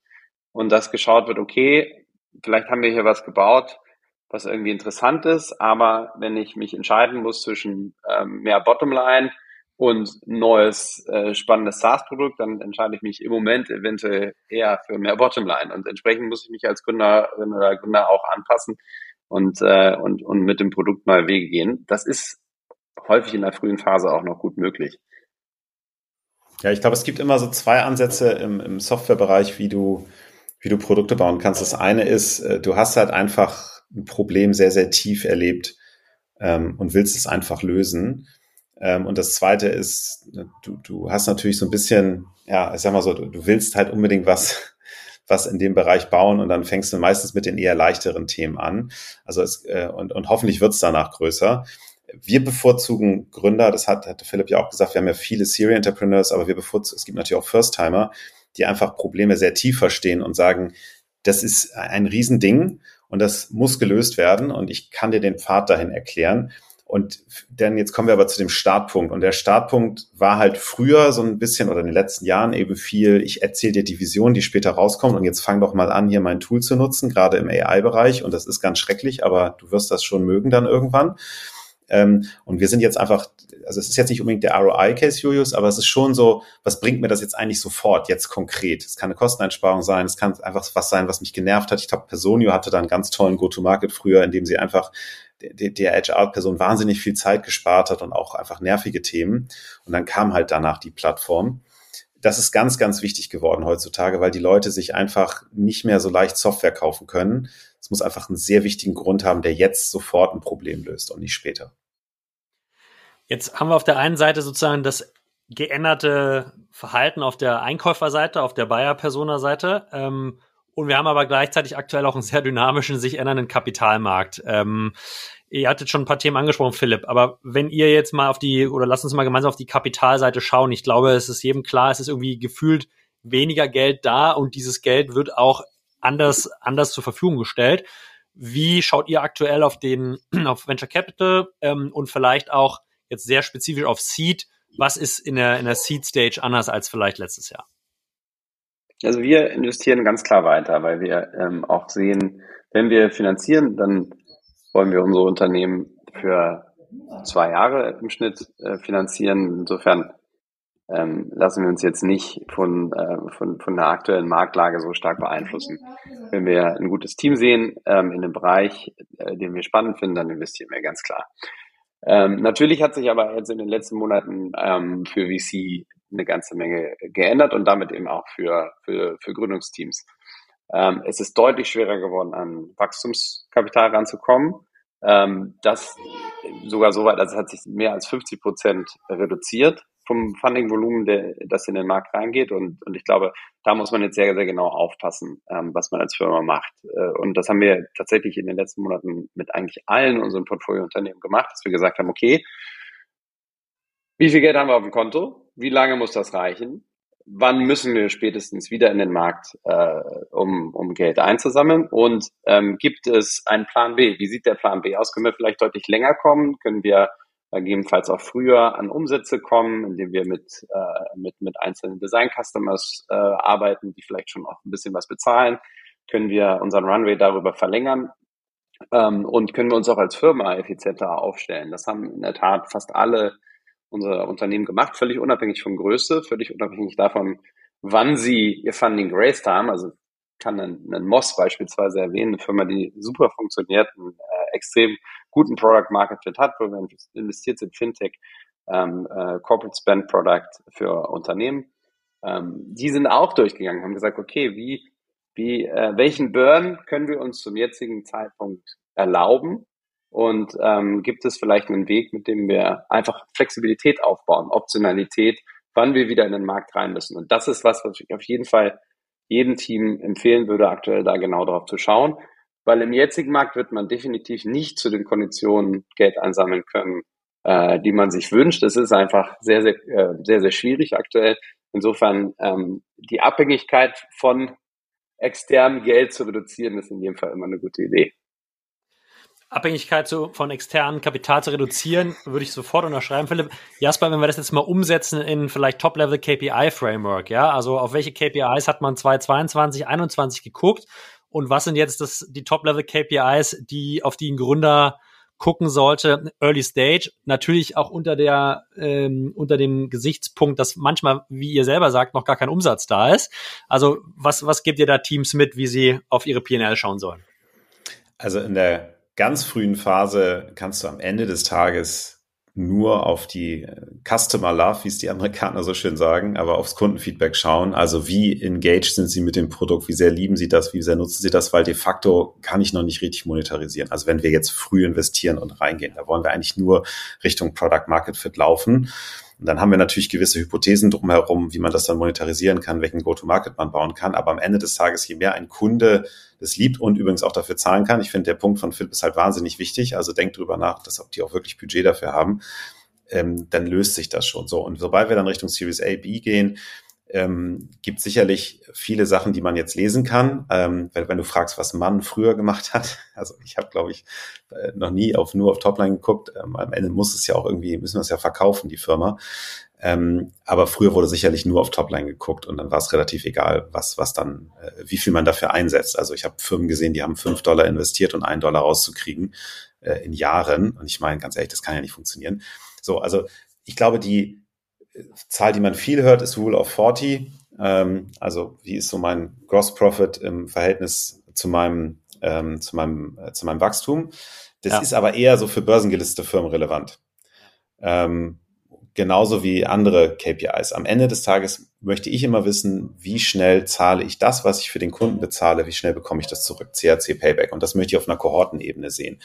und dass geschaut wird, okay, vielleicht haben wir hier was gebaut, was irgendwie interessant ist, aber wenn ich mich entscheiden muss zwischen ähm, mehr Bottomline und neues äh, spannendes SaaS-Produkt, dann entscheide ich mich im Moment eventuell eher für mehr Bottomline und entsprechend muss ich mich als Gründerin oder Gründer auch anpassen und, äh, und, und mit dem Produkt mal Wege gehen. Das ist häufig in der frühen Phase auch noch gut möglich. Ja, ich glaube, es gibt immer so zwei Ansätze im, im Softwarebereich, wie du wie du Produkte bauen kannst. Das eine ist, äh, du hast halt einfach ein Problem sehr, sehr tief erlebt ähm, und willst es einfach lösen. Ähm, und das zweite ist, du, du hast natürlich so ein bisschen, ja, ich sag mal so, du, du willst halt unbedingt was, was in dem Bereich bauen und dann fängst du meistens mit den eher leichteren Themen an. Also es, äh, und, und hoffentlich wird es danach größer. Wir bevorzugen Gründer, das hat, hatte Philipp ja auch gesagt, wir haben ja viele Serial Entrepreneurs, aber wir bevorzugen, es gibt natürlich auch First-Timer, die einfach Probleme sehr tief verstehen und sagen, das ist ein Riesending und das muss gelöst werden und ich kann dir den Pfad dahin erklären. Und dann jetzt kommen wir aber zu dem Startpunkt. Und der Startpunkt war halt früher so ein bisschen oder in den letzten Jahren eben viel, ich erzähle dir die Vision, die später rauskommt und jetzt fang doch mal an, hier mein Tool zu nutzen, gerade im AI-Bereich. Und das ist ganz schrecklich, aber du wirst das schon mögen dann irgendwann. Ähm, und wir sind jetzt einfach, also es ist jetzt nicht unbedingt der ROI-Case, Julius, aber es ist schon so, was bringt mir das jetzt eigentlich sofort, jetzt konkret? Es kann eine Kosteneinsparung sein, es kann einfach was sein, was mich genervt hat. Ich glaube, Personio hatte da einen ganz tollen Go-to-Market früher, in dem sie einfach der, HR-Person wahnsinnig viel Zeit gespart hat und auch einfach nervige Themen. Und dann kam halt danach die Plattform das ist ganz, ganz wichtig geworden heutzutage, weil die Leute sich einfach nicht mehr so leicht Software kaufen können. Muss einfach einen sehr wichtigen Grund haben, der jetzt sofort ein Problem löst und nicht später. Jetzt haben wir auf der einen Seite sozusagen das geänderte Verhalten auf der Einkäuferseite, auf der Buyer-Persona-Seite. Ähm, und wir haben aber gleichzeitig aktuell auch einen sehr dynamischen, sich ändernden Kapitalmarkt. Ähm, ihr hattet schon ein paar Themen angesprochen, Philipp, aber wenn ihr jetzt mal auf die, oder lasst uns mal gemeinsam auf die Kapitalseite schauen, ich glaube, es ist jedem klar, es ist irgendwie gefühlt weniger Geld da und dieses Geld wird auch anders, anders zur Verfügung gestellt. Wie schaut ihr aktuell auf den, auf Venture Capital ähm, und vielleicht auch jetzt sehr spezifisch auf Seed? Was ist in der, in der Seed Stage anders als vielleicht letztes Jahr? Also wir investieren ganz klar weiter, weil wir ähm, auch sehen, wenn wir finanzieren, dann wollen wir unsere Unternehmen für zwei Jahre im Schnitt äh, finanzieren. Insofern ähm, lassen wir uns jetzt nicht von, äh, von, von der aktuellen Marktlage so stark beeinflussen. Wenn wir ein gutes Team sehen ähm, in einem Bereich, äh, den wir spannend finden, dann investieren wir ganz klar. Ähm, natürlich hat sich aber jetzt in den letzten Monaten ähm, für VC eine ganze Menge geändert und damit eben auch für, für, für Gründungsteams. Ähm, es ist deutlich schwerer geworden, an Wachstumskapital ranzukommen. Ähm, das sogar so weit, also es hat sich mehr als 50 Prozent reduziert vom Funding-Volumen, der, das in den Markt reingeht. Und, und ich glaube, da muss man jetzt sehr, sehr genau aufpassen, ähm, was man als Firma macht. Äh, und das haben wir tatsächlich in den letzten Monaten mit eigentlich allen unseren Portfoliounternehmen gemacht, dass wir gesagt haben, okay, wie viel Geld haben wir auf dem Konto? Wie lange muss das reichen? Wann müssen wir spätestens wieder in den Markt, äh, um, um Geld einzusammeln? Und ähm, gibt es einen Plan B? Wie sieht der Plan B aus? Können wir vielleicht deutlich länger kommen? Können wir gegebenenfalls auch früher an Umsätze kommen, indem wir mit, äh, mit, mit einzelnen Design-Customers äh, arbeiten, die vielleicht schon auch ein bisschen was bezahlen, können wir unseren Runway darüber verlängern ähm, und können wir uns auch als Firma effizienter aufstellen. Das haben in der Tat fast alle unsere Unternehmen gemacht, völlig unabhängig von Größe, völlig unabhängig davon, wann sie ihr Funding geraced haben. Also kann einen, einen Moss beispielsweise erwähnen, eine Firma, die super funktioniert, einen äh, extrem guten Product Market Fit hat, wo wir investiert sind, Fintech, ähm, äh, Corporate Spend Product für Unternehmen. Ähm, die sind auch durchgegangen, haben gesagt, okay, wie, wie, äh, welchen Burn können wir uns zum jetzigen Zeitpunkt erlauben? Und ähm, gibt es vielleicht einen Weg, mit dem wir einfach Flexibilität aufbauen, Optionalität, wann wir wieder in den Markt rein müssen? Und das ist was, was ich auf jeden Fall jedem Team empfehlen würde, aktuell da genau drauf zu schauen. Weil im jetzigen Markt wird man definitiv nicht zu den Konditionen Geld einsammeln können, äh, die man sich wünscht. Es ist einfach sehr, sehr, äh, sehr, sehr schwierig aktuell. Insofern ähm, die Abhängigkeit von externem Geld zu reduzieren, ist in jedem Fall immer eine gute Idee. Abhängigkeit zu, von externem Kapital zu reduzieren, würde ich sofort unterschreiben, Philipp. Jasper, wenn wir das jetzt mal umsetzen in vielleicht Top-Level KPI-Framework, ja, also auf welche KPIs hat man 2022, 2021 geguckt und was sind jetzt das, die Top-Level KPIs, die, auf die ein Gründer gucken sollte, Early Stage, natürlich auch unter der, ähm, unter dem Gesichtspunkt, dass manchmal, wie ihr selber sagt, noch gar kein Umsatz da ist. Also was, was gebt ihr da Teams mit, wie sie auf ihre PNL schauen sollen? Also in der ganz frühen Phase kannst du am Ende des Tages nur auf die äh, Customer Love, wie es die Amerikaner so schön sagen, aber aufs Kundenfeedback schauen. Also wie engaged sind sie mit dem Produkt, wie sehr lieben sie das, wie sehr nutzen sie das, weil de facto kann ich noch nicht richtig monetarisieren. Also wenn wir jetzt früh investieren und reingehen, da wollen wir eigentlich nur Richtung Product Market Fit laufen. Und dann haben wir natürlich gewisse Hypothesen drumherum, wie man das dann monetarisieren kann, welchen Go-to-Market man bauen kann. Aber am Ende des Tages, je mehr ein Kunde das liebt und übrigens auch dafür zahlen kann, ich finde, der Punkt von Philipp ist halt wahnsinnig wichtig. Also denkt drüber nach, dass ob die auch wirklich Budget dafür haben, ähm, dann löst sich das schon so. Und sobald wir dann Richtung Series A, B gehen, ähm, gibt sicherlich viele Sachen, die man jetzt lesen kann. Ähm, weil wenn du fragst, was Mann früher gemacht hat, also ich habe, glaube ich, äh, noch nie auf nur auf Topline geguckt. Ähm, am Ende muss es ja auch irgendwie, müssen wir es ja verkaufen, die Firma. Ähm, aber früher wurde sicherlich nur auf Topline geguckt und dann war es relativ egal, was, was dann, äh, wie viel man dafür einsetzt. Also ich habe Firmen gesehen, die haben fünf Dollar investiert und einen Dollar rauszukriegen äh, in Jahren. Und ich meine, ganz ehrlich, das kann ja nicht funktionieren. So, also ich glaube, die, Zahl, die man viel hört, ist Rule of 40. Ähm, also wie ist so mein Gross Profit im Verhältnis zu meinem, ähm, zu meinem, äh, zu meinem Wachstum. Das ja. ist aber eher so für börsengelistete Firmen relevant. Ähm, genauso wie andere KPIs. Am Ende des Tages möchte ich immer wissen, wie schnell zahle ich das, was ich für den Kunden bezahle, wie schnell bekomme ich das zurück, CAC Payback. Und das möchte ich auf einer Kohortenebene sehen.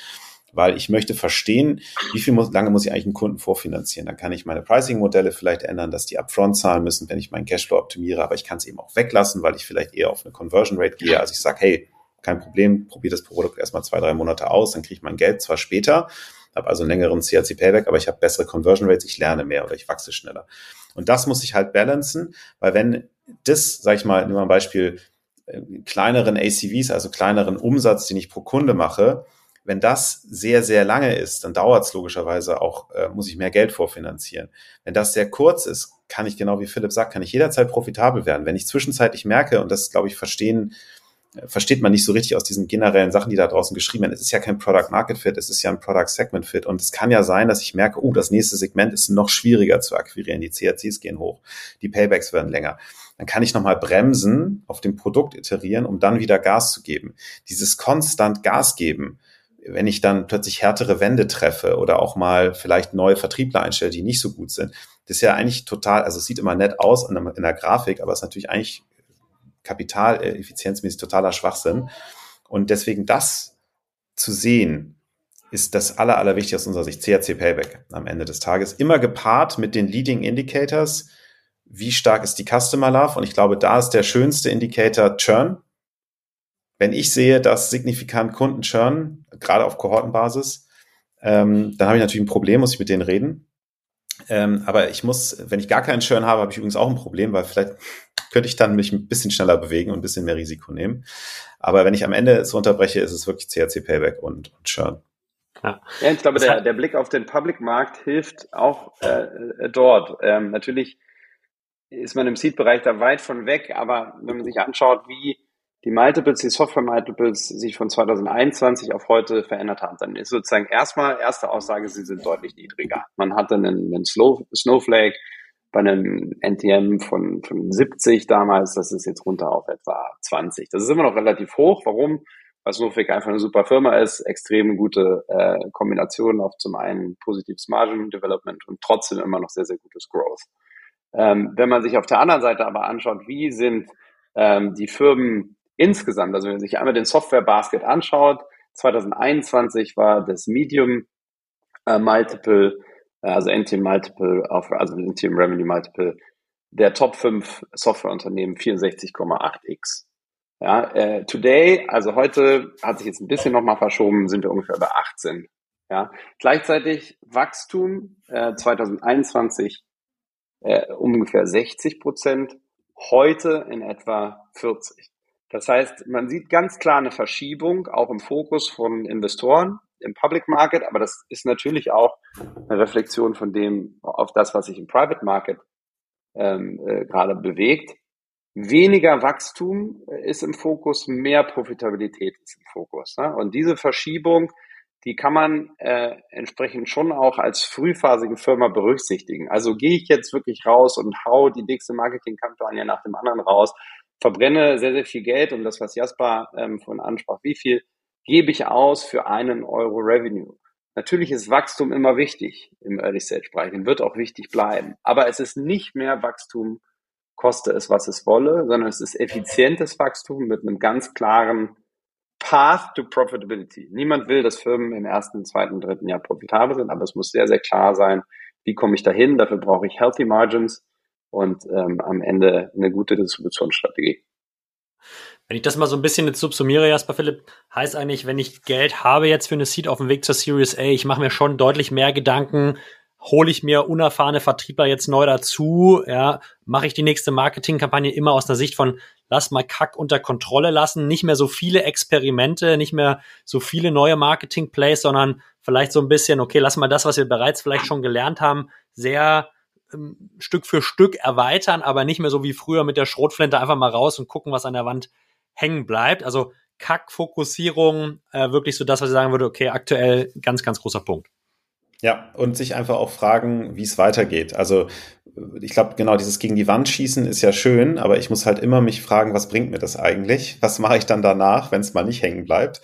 Weil ich möchte verstehen, wie viel muss, lange muss ich eigentlich einen Kunden vorfinanzieren. Dann kann ich meine Pricing-Modelle vielleicht ändern, dass die upfront zahlen müssen, wenn ich meinen Cashflow optimiere, aber ich kann es eben auch weglassen, weil ich vielleicht eher auf eine Conversion Rate gehe. Also ich sage, hey, kein Problem, probiere das Produkt erstmal zwei, drei Monate aus, dann kriege ich mein Geld zwar später, habe also einen längeren CRC-Payback, aber ich habe bessere Conversion Rates, ich lerne mehr oder ich wachse schneller. Und das muss ich halt balancen, weil wenn das, sage ich mal, wir ein Beispiel, äh, kleineren ACVs, also kleineren Umsatz, den ich pro Kunde mache, wenn das sehr, sehr lange ist, dann dauert es logischerweise auch, äh, muss ich mehr Geld vorfinanzieren. Wenn das sehr kurz ist, kann ich genau wie Philipp sagt, kann ich jederzeit profitabel werden. Wenn ich zwischenzeitlich merke, und das glaube ich verstehen, äh, versteht man nicht so richtig aus diesen generellen Sachen, die da draußen geschrieben werden. Es ist ja kein Product Market Fit, es ist ja ein Product Segment Fit. Und es kann ja sein, dass ich merke, oh, das nächste Segment ist noch schwieriger zu akquirieren. Die CRCs gehen hoch, die Paybacks werden länger. Dann kann ich nochmal bremsen, auf dem Produkt iterieren, um dann wieder Gas zu geben. Dieses konstant Gas geben, wenn ich dann plötzlich härtere Wände treffe oder auch mal vielleicht neue Vertriebler einstelle, die nicht so gut sind, das ist ja eigentlich total, also es sieht immer nett aus in der, Grafik, aber es ist natürlich eigentlich kapitaleffizienzmäßig totaler Schwachsinn. Und deswegen das zu sehen, ist das aller, allerwichtigste aus unserer Sicht, CRC Payback am Ende des Tages. Immer gepaart mit den Leading Indicators. Wie stark ist die Customer Love? Und ich glaube, da ist der schönste Indicator Churn. Wenn ich sehe, dass signifikant Kunden churn, gerade auf Kohortenbasis, ähm, dann habe ich natürlich ein Problem, muss ich mit denen reden. Ähm, aber ich muss, wenn ich gar keinen Churn habe, habe ich übrigens auch ein Problem, weil vielleicht könnte ich dann mich ein bisschen schneller bewegen und ein bisschen mehr Risiko nehmen. Aber wenn ich am Ende es unterbreche, ist es wirklich CRC Payback und, und Churn. Ja. ja, ich glaube, der, der Blick auf den Public-Markt hilft auch äh, äh, dort. Ähm, natürlich ist man im Seed-Bereich da weit von weg, aber wenn man sich anschaut, wie die Multiples, die Software-Multiples sich von 2021 auf heute verändert haben, dann ist sozusagen erstmal erste Aussage, sie sind deutlich niedriger. Man hatte einen, einen Snowflake bei einem NTM von, von 70 damals, das ist jetzt runter auf etwa 20. Das ist immer noch relativ hoch. Warum? Weil Snowflake einfach eine super Firma ist, extrem gute äh, Kombination auf zum einen positives Margin Development und trotzdem immer noch sehr, sehr gutes Growth. Ähm, wenn man sich auf der anderen Seite aber anschaut, wie sind ähm, die Firmen insgesamt, also wenn man sich einmal den Software Basket anschaut, 2021 war das Medium äh, Multiple, äh, also NTM Multiple, also NTM Revenue Multiple, der Top 5 Softwareunternehmen 64,8x. Ja, äh, today, also heute hat sich jetzt ein bisschen nochmal verschoben, sind wir ungefähr bei 18. Ja, gleichzeitig Wachstum äh, 2021 äh, ungefähr 60 Prozent, heute in etwa 40. Das heißt, man sieht ganz klar eine Verschiebung auch im Fokus von Investoren im Public Market, aber das ist natürlich auch eine Reflexion von dem auf das, was sich im Private Market ähm, äh, gerade bewegt. Weniger Wachstum ist im Fokus, mehr Profitabilität ist im Fokus. Ne? Und diese Verschiebung, die kann man äh, entsprechend schon auch als frühphasige Firma berücksichtigen. Also gehe ich jetzt wirklich raus und hau die nächste Marketingkampagne nach dem anderen raus, verbrenne sehr, sehr viel Geld und das, was Jasper ähm, von ansprach, wie viel gebe ich aus für einen Euro Revenue? Natürlich ist Wachstum immer wichtig im Early Stage Bereich und wird auch wichtig bleiben. Aber es ist nicht mehr Wachstum, koste es, was es wolle, sondern es ist effizientes Wachstum mit einem ganz klaren Path to Profitability. Niemand will, dass Firmen im ersten, zweiten, dritten Jahr profitabel sind, aber es muss sehr, sehr klar sein, wie komme ich dahin? Dafür brauche ich Healthy Margins und ähm, am Ende eine gute Distributionsstrategie. Wenn ich das mal so ein bisschen jetzt subsumiere, Jasper Philipp, heißt eigentlich, wenn ich Geld habe jetzt für eine Seed auf dem Weg zur Series A, ich mache mir schon deutlich mehr Gedanken, hole ich mir unerfahrene Vertriebler jetzt neu dazu, ja, mache ich die nächste Marketingkampagne immer aus der Sicht von lass mal Kack unter Kontrolle lassen, nicht mehr so viele Experimente, nicht mehr so viele neue Marketing-Plays, sondern vielleicht so ein bisschen, okay, lass mal das, was wir bereits vielleicht schon gelernt haben, sehr Stück für Stück erweitern, aber nicht mehr so wie früher mit der Schrotflinte einfach mal raus und gucken, was an der Wand hängen bleibt. Also Kack-Fokussierung, äh, wirklich so das, was ich sagen würde, okay, aktuell ganz, ganz großer Punkt. Ja, und sich einfach auch fragen, wie es weitergeht. Also ich glaube, genau dieses gegen die Wand schießen ist ja schön, aber ich muss halt immer mich fragen, was bringt mir das eigentlich? Was mache ich dann danach, wenn es mal nicht hängen bleibt?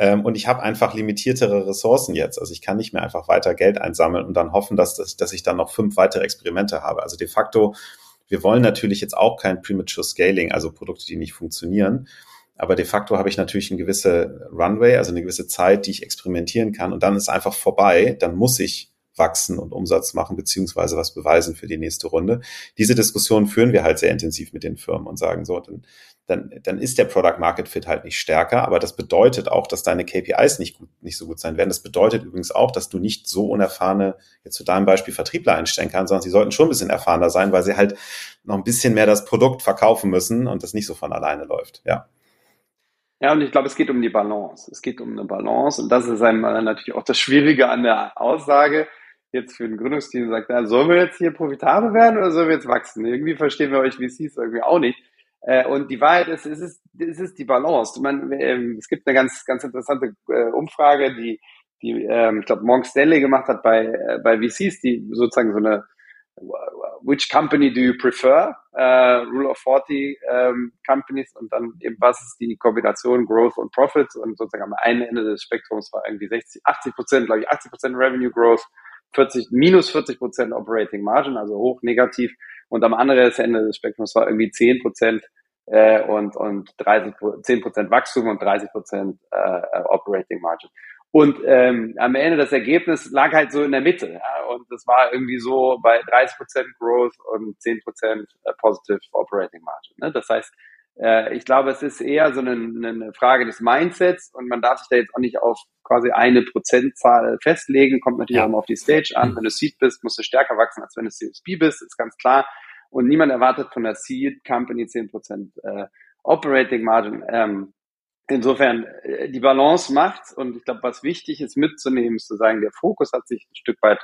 Ähm, und ich habe einfach limitiertere Ressourcen jetzt. Also ich kann nicht mehr einfach weiter Geld einsammeln und dann hoffen, dass, das, dass ich dann noch fünf weitere Experimente habe. Also de facto, wir wollen natürlich jetzt auch kein Premature Scaling, also Produkte, die nicht funktionieren. aber de facto habe ich natürlich eine gewisse Runway, also eine gewisse Zeit, die ich experimentieren kann und dann ist einfach vorbei, dann muss ich wachsen und Umsatz machen, beziehungsweise was beweisen für die nächste Runde. Diese Diskussion führen wir halt sehr intensiv mit den Firmen und sagen so, dann, dann, dann ist der Product Market Fit halt nicht stärker, aber das bedeutet auch, dass deine KPIs nicht gut, nicht so gut sein werden. Das bedeutet übrigens auch, dass du nicht so unerfahrene, jetzt zu deinem Beispiel Vertriebler einstellen kannst, sondern sie sollten schon ein bisschen erfahrener sein, weil sie halt noch ein bisschen mehr das Produkt verkaufen müssen und das nicht so von alleine läuft, ja. Ja, und ich glaube, es geht um die Balance. Es geht um eine Balance und das ist einmal natürlich auch das Schwierige an der Aussage jetzt für ein Gründungsteam sagt, na, sollen wir jetzt hier profitabel werden oder sollen wir jetzt wachsen? Irgendwie verstehen wir euch VCs irgendwie auch nicht. Äh, und die Wahrheit ist, es ist, es ist die Balance. Man, ähm, es gibt eine ganz, ganz interessante äh, Umfrage, die, die ähm, ich glaube, Morgan Stanley gemacht hat bei, äh, bei VCs, die sozusagen so eine Which company do you prefer? Uh, Rule of 40 ähm, Companies und dann eben, was ist die Kombination Growth und Profits? Und sozusagen am einen Ende des Spektrums war irgendwie 60, 80 Prozent, glaube ich, 80 Prozent Revenue Growth 40, minus 40 Prozent Operating Margin, also hoch negativ. Und am anderen Ende des Spektrums war irgendwie 10 Prozent äh, und, und 30, 10 Prozent Wachstum und 30 Prozent äh, Operating Margin. Und ähm, am Ende das Ergebnis lag halt so in der Mitte. Ja? Und das war irgendwie so bei 30 Prozent Growth und 10 Prozent äh, Positive Operating Margin. Ne? Das heißt, äh, ich glaube, es ist eher so eine, eine Frage des Mindsets und man darf sich da jetzt auch nicht auf quasi eine Prozentzahl festlegen. Kommt natürlich ja. auch mal auf die Stage an. Wenn du Seed bist, musst du stärker wachsen, als wenn du CSP bist, ist ganz klar. Und niemand erwartet von der Seed Company 10% äh, Operating Margin. Ähm, insofern, äh, die Balance macht und ich glaube, was wichtig ist mitzunehmen, ist zu sagen, der Fokus hat sich ein Stück weit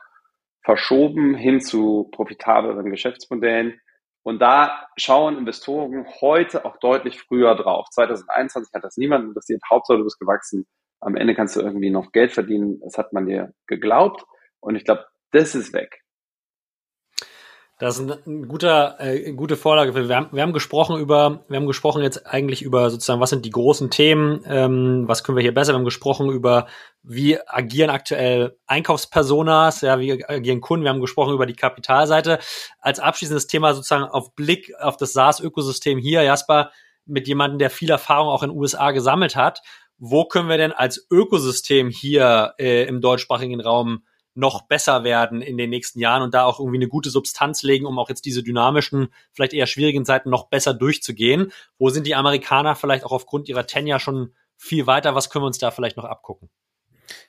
verschoben hin zu profitableren Geschäftsmodellen. Und da schauen Investoren heute auch deutlich früher drauf. 2021 hat das niemand interessiert. Hauptsache du bist gewachsen. Am Ende kannst du irgendwie noch Geld verdienen. Das hat man dir geglaubt. Und ich glaube, das ist weg. Das ist ein guter, äh, gute Vorlage. Wir haben, wir haben gesprochen über, wir haben gesprochen jetzt eigentlich über sozusagen, was sind die großen Themen, ähm, was können wir hier besser. Wir haben gesprochen über, wie agieren aktuell Einkaufspersonas, ja, wie agieren Kunden. Wir haben gesprochen über die Kapitalseite. Als abschließendes Thema sozusagen auf Blick auf das SaaS-Ökosystem hier, Jasper, mit jemandem, der viel Erfahrung auch in den USA gesammelt hat. Wo können wir denn als Ökosystem hier äh, im deutschsprachigen Raum noch besser werden in den nächsten Jahren und da auch irgendwie eine gute Substanz legen, um auch jetzt diese dynamischen, vielleicht eher schwierigen Zeiten noch besser durchzugehen? Wo sind die Amerikaner vielleicht auch aufgrund ihrer Tenure schon viel weiter? Was können wir uns da vielleicht noch abgucken?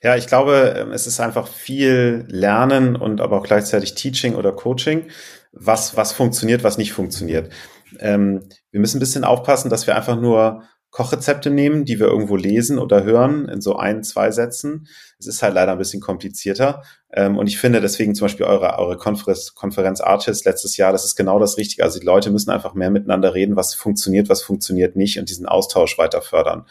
Ja, ich glaube, ähm, es ist einfach viel Lernen und aber auch gleichzeitig Teaching oder Coaching, was, was funktioniert, was nicht funktioniert. Ähm, wir müssen ein bisschen aufpassen, dass wir einfach nur Kochrezepte nehmen, die wir irgendwo lesen oder hören in so ein, zwei Sätzen. Es ist halt leider ein bisschen komplizierter. Ähm, und ich finde deswegen zum Beispiel eure, eure Konferenz, Konferenz Artist letztes Jahr, das ist genau das Richtige. Also die Leute müssen einfach mehr miteinander reden, was funktioniert, was funktioniert nicht und diesen Austausch weiter fördern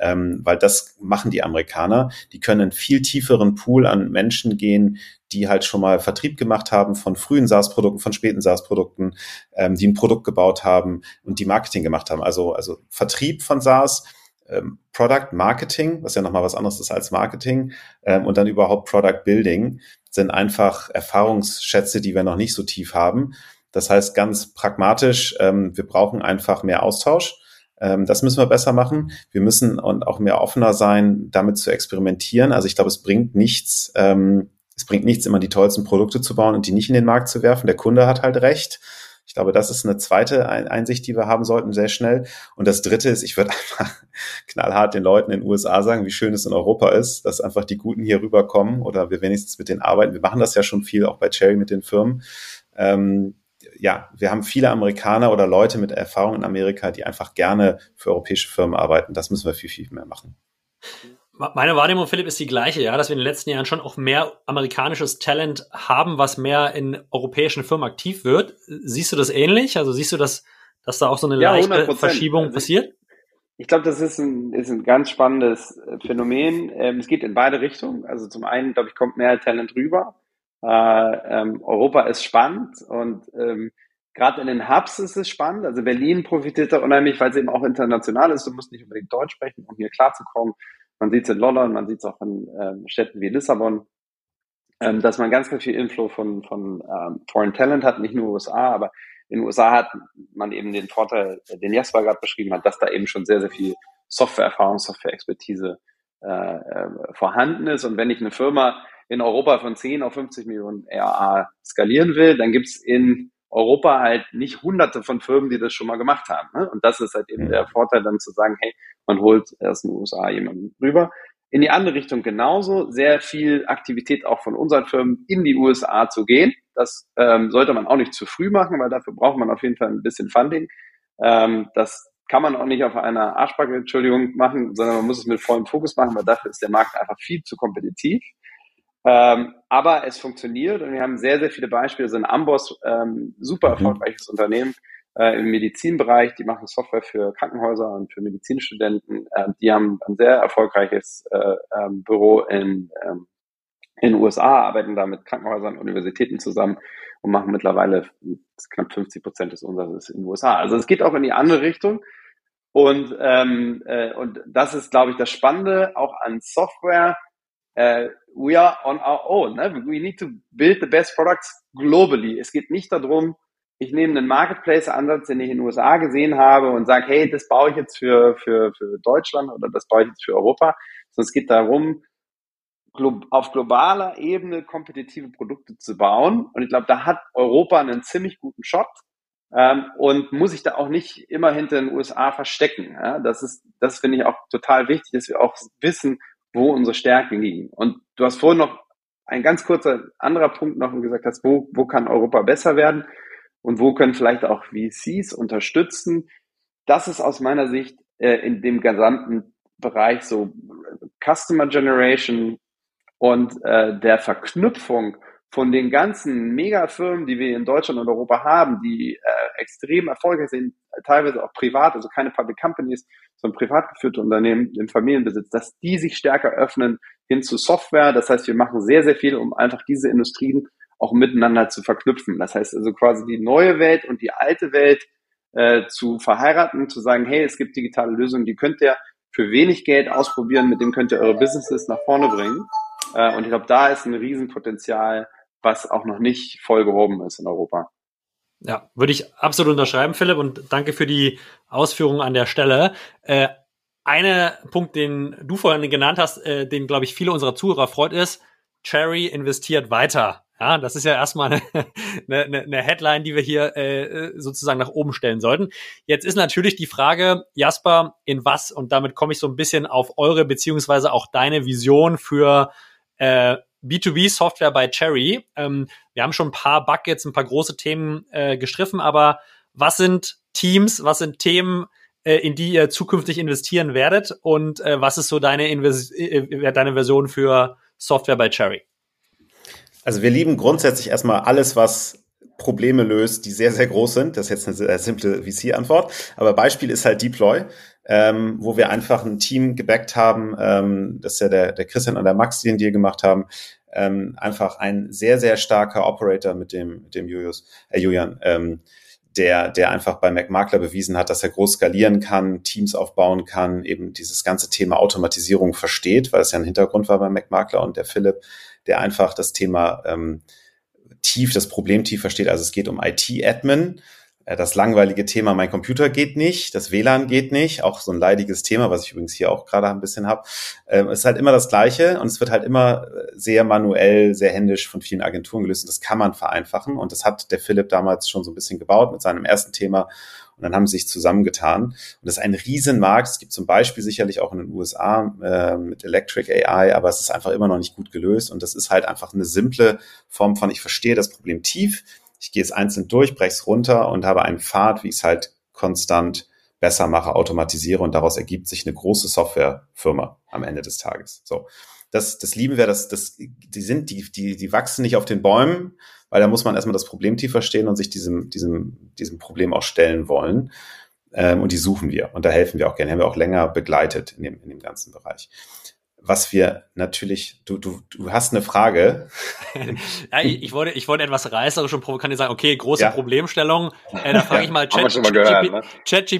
ähm, weil das machen die Amerikaner. Die können einen viel tieferen Pool an Menschen gehen, die halt schon mal Vertrieb gemacht haben von frühen SaaS-Produkten, von späten SaaS-Produkten, ähm, die ein Produkt gebaut haben und die Marketing gemacht haben. Also, also Vertrieb von SaaS, ähm, Product Marketing, was ja nochmal was anderes ist als Marketing, ähm, und dann überhaupt Product Building sind einfach Erfahrungsschätze, die wir noch nicht so tief haben. Das heißt ganz pragmatisch, ähm, wir brauchen einfach mehr Austausch. Ähm, das müssen wir besser machen. Wir müssen und auch mehr offener sein, damit zu experimentieren. Also ich glaube, es bringt nichts, ähm, es bringt nichts, immer die tollsten Produkte zu bauen und die nicht in den Markt zu werfen. Der Kunde hat halt recht. Ich glaube, das ist eine zweite Einsicht, die wir haben sollten, sehr schnell. Und das dritte ist, ich würde einfach knallhart den Leuten in den USA sagen, wie schön es in Europa ist, dass einfach die Guten hier rüberkommen oder wir wenigstens mit denen arbeiten. Wir machen das ja schon viel, auch bei Cherry mit den Firmen. Ähm, ja, wir haben viele Amerikaner oder Leute mit Erfahrung in Amerika, die einfach gerne für europäische Firmen arbeiten. Das müssen wir viel, viel mehr machen. Meine Wahrnehmung, Philipp, ist die gleiche, ja, dass wir in den letzten Jahren schon auch mehr amerikanisches Talent haben, was mehr in europäischen Firmen aktiv wird. Siehst du das ähnlich? Also siehst du, dass, dass da auch so eine ja, leichte 100%. Verschiebung also passiert? Ich glaube, das ist ein, ist ein ganz spannendes Phänomen. Ähm, es geht in beide Richtungen. Also zum einen, glaube ich, kommt mehr Talent rüber. Äh, ähm, Europa ist spannend und ähm, gerade in den Hubs ist es spannend. Also Berlin profitiert da unheimlich, weil es eben auch international ist. Du musst nicht unbedingt Deutsch sprechen, um hier klarzukommen. Man sieht es in London, man sieht es auch in ähm, Städten wie Lissabon, ähm, dass man ganz, ganz viel Inflow von, von ähm, Foreign Talent hat, nicht nur USA, aber In den USA hat man eben den Vorteil, den Jasper gerade beschrieben hat, dass da eben schon sehr, sehr viel Softwareerfahrung, Software-Expertise äh, äh, vorhanden ist. Und wenn ich eine Firma in Europa von 10 auf 50 Millionen RA skalieren will, dann gibt's in Europa halt nicht hunderte von Firmen, die das schon mal gemacht haben. Ne? Und das ist halt eben der Vorteil, dann zu sagen, hey, man holt aus den USA jemanden rüber. In die andere Richtung genauso, sehr viel Aktivität auch von unseren Firmen in die USA zu gehen. Das ähm, sollte man auch nicht zu früh machen, weil dafür braucht man auf jeden Fall ein bisschen Funding. Ähm, das kann man auch nicht auf einer Arschbacke, Entschuldigung, machen, sondern man muss es mit vollem Fokus machen, weil dafür ist der Markt einfach viel zu kompetitiv. Ähm, aber es funktioniert und wir haben sehr, sehr viele Beispiele. So ein Amboss, ähm, super mhm. erfolgreiches mhm. Unternehmen äh, im Medizinbereich. Die machen Software für Krankenhäuser und für Medizinstudenten. Äh, die haben ein sehr erfolgreiches äh, ähm, Büro in, ähm, in den USA, arbeiten da mit Krankenhäusern und Universitäten zusammen und machen mittlerweile knapp 50 Prozent des Umsatzes in den USA. Also es geht auch in die andere Richtung. Und, ähm, äh, und das ist, glaube ich, das Spannende auch an Software uh, we are on our own. Ne? We need to build the best products globally. Es geht nicht darum, ich nehme einen Marketplace-Ansatz, den ich in den USA gesehen habe und sage, hey, das baue ich jetzt für, für, für Deutschland oder das baue ich jetzt für Europa, sondern es geht darum, auf globaler Ebene kompetitive Produkte zu bauen. Und ich glaube, da hat Europa einen ziemlich guten Shot ähm, und muss sich da auch nicht immer hinter den USA verstecken. Ja? Das ist, das finde ich auch total wichtig, dass wir auch wissen, wo unsere Stärken liegen. Und du hast vorhin noch ein ganz kurzer anderer Punkt noch gesagt hast, wo, wo kann Europa besser werden und wo können vielleicht auch VCs unterstützen. Das ist aus meiner Sicht äh, in dem gesamten Bereich so Customer Generation und äh, der Verknüpfung von den ganzen Megafirmen, die wir in Deutschland und Europa haben, die äh, extrem erfolgreich sind, teilweise auch privat, also keine Public Companies, sondern privat geführte Unternehmen im Familienbesitz, dass die sich stärker öffnen hin zu Software. Das heißt, wir machen sehr, sehr viel, um einfach diese Industrien auch miteinander zu verknüpfen. Das heißt also quasi die neue Welt und die alte Welt äh, zu verheiraten, zu sagen, hey, es gibt digitale Lösungen, die könnt ihr für wenig Geld ausprobieren, mit dem könnt ihr eure Businesses nach vorne bringen. Äh, und ich glaube, da ist ein Riesenpotenzial, was auch noch nicht voll gehoben ist in Europa. Ja, würde ich absolut unterschreiben, Philipp, und danke für die Ausführungen an der Stelle. Äh, eine Punkt, den du vorhin genannt hast, äh, den, glaube ich, viele unserer Zuhörer freut, ist, Cherry investiert weiter. Ja, das ist ja erstmal eine, eine, eine Headline, die wir hier äh, sozusagen nach oben stellen sollten. Jetzt ist natürlich die Frage, Jasper, in was, und damit komme ich so ein bisschen auf eure beziehungsweise auch deine Vision für äh, B2B-Software bei Cherry. Ähm, wir haben schon ein paar Buckets, ein paar große Themen äh, gestriffen, aber was sind Teams, was sind Themen, äh, in die ihr zukünftig investieren werdet und äh, was ist so deine, Invers äh, deine Version für Software bei Cherry? Also wir lieben grundsätzlich erstmal alles, was Probleme löst, die sehr, sehr groß sind. Das ist jetzt eine sehr simple VC-Antwort. Aber Beispiel ist halt Deploy ähm, wo wir einfach ein Team gebackt haben, ähm, das ist ja der, der Christian und der Max, die den Deal gemacht haben, ähm, einfach ein sehr, sehr starker Operator mit dem, mit dem Julius, äh, Julian, ähm, der, der einfach bei McMakler bewiesen hat, dass er groß skalieren kann, Teams aufbauen kann, eben dieses ganze Thema Automatisierung versteht, weil es ja ein Hintergrund war bei McMakler und der Philipp, der einfach das Thema ähm, tief, das Problem tief versteht. Also es geht um IT-Admin das langweilige Thema, mein Computer geht nicht, das WLAN geht nicht, auch so ein leidiges Thema, was ich übrigens hier auch gerade ein bisschen habe. Ähm, ist halt immer das Gleiche und es wird halt immer äh, sehr manuell, sehr händisch von vielen Agenturen gelöst und das kann man vereinfachen und das hat der Philipp damals schon so ein bisschen gebaut mit seinem ersten Thema und dann haben sie sich zusammengetan. Und das ist ein Riesenmarkt. Es gibt zum Beispiel sicherlich auch in den USA äh, mit Electric AI, aber es ist einfach immer noch nicht gut gelöst. Und das ist halt einfach eine simple Form von, ich verstehe das Problem tief, ich gehe es einzeln durch, breche es runter und habe einen Pfad, wie ich es halt konstant besser mache, automatisiere und daraus ergibt sich eine große Softwarefirma am Ende des Tages. So. Das, das lieben wir, das, das, die sind, die, die, die wachsen nicht auf den Bäumen, weil da muss man erstmal das Problem tief verstehen und sich diesem, diesem, diesem Problem auch stellen wollen. Ähm, und die suchen wir. Und da helfen wir auch gerne. Haben wir auch länger begleitet in dem, in dem ganzen Bereich was wir natürlich, du, du, du hast eine Frage. ja, ich, ich, wollte, ich wollte etwas reißerisch und provokant sagen, okay, große ja. Problemstellung. Äh, da frage ich mal ChatGPT, ne? Chat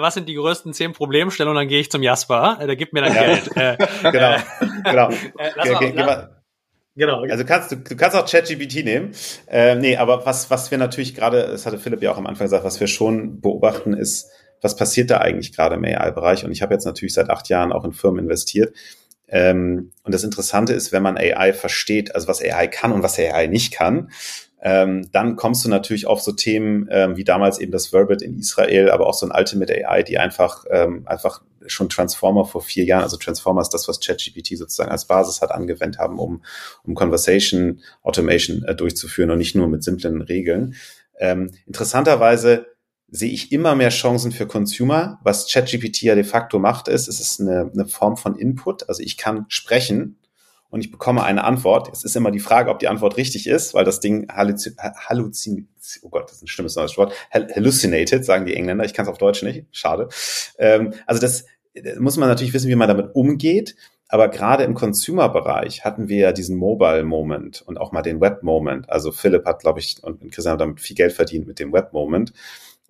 was sind die größten zehn Problemstellungen? Dann gehe ich zum Jasper, äh, der gibt mir dann ja. Geld. Äh, genau, genau. Äh, lass mal, ge, ge, Genau. Also kannst du, du kannst auch ChatGPT nehmen. Ähm, nee, aber was, was wir natürlich gerade, das hatte Philipp ja auch am Anfang gesagt, was wir schon beobachten, ist, was passiert da eigentlich gerade im AI-Bereich? Und ich habe jetzt natürlich seit acht Jahren auch in Firmen investiert. Ähm, und das Interessante ist, wenn man AI versteht, also was AI kann und was AI nicht kann, ähm, dann kommst du natürlich auf so Themen ähm, wie damals eben das Verbit in Israel, aber auch so ein Ultimate AI, die einfach, ähm, einfach schon Transformer vor vier Jahren, also Transformer ist das, was ChatGPT sozusagen als Basis hat, angewendet haben, um, um Conversation Automation äh, durchzuführen und nicht nur mit simplen Regeln. Ähm, interessanterweise sehe ich immer mehr Chancen für Consumer. Was ChatGPT ja de facto macht, ist, es ist eine, eine Form von Input. Also ich kann sprechen und ich bekomme eine Antwort. Es ist immer die Frage, ob die Antwort richtig ist, weil das Ding halluziniert, oh Gott, das ist ein schlimmes neues Wort, hallucinated, sagen die Engländer. Ich kann es auf Deutsch nicht, schade. Ähm, also das muss man natürlich wissen, wie man damit umgeht. Aber gerade im Consumer-Bereich hatten wir ja diesen Mobile-Moment und auch mal den Web-Moment. Also Philipp hat, glaube ich, und Christian hat damit viel Geld verdient mit dem Web-Moment.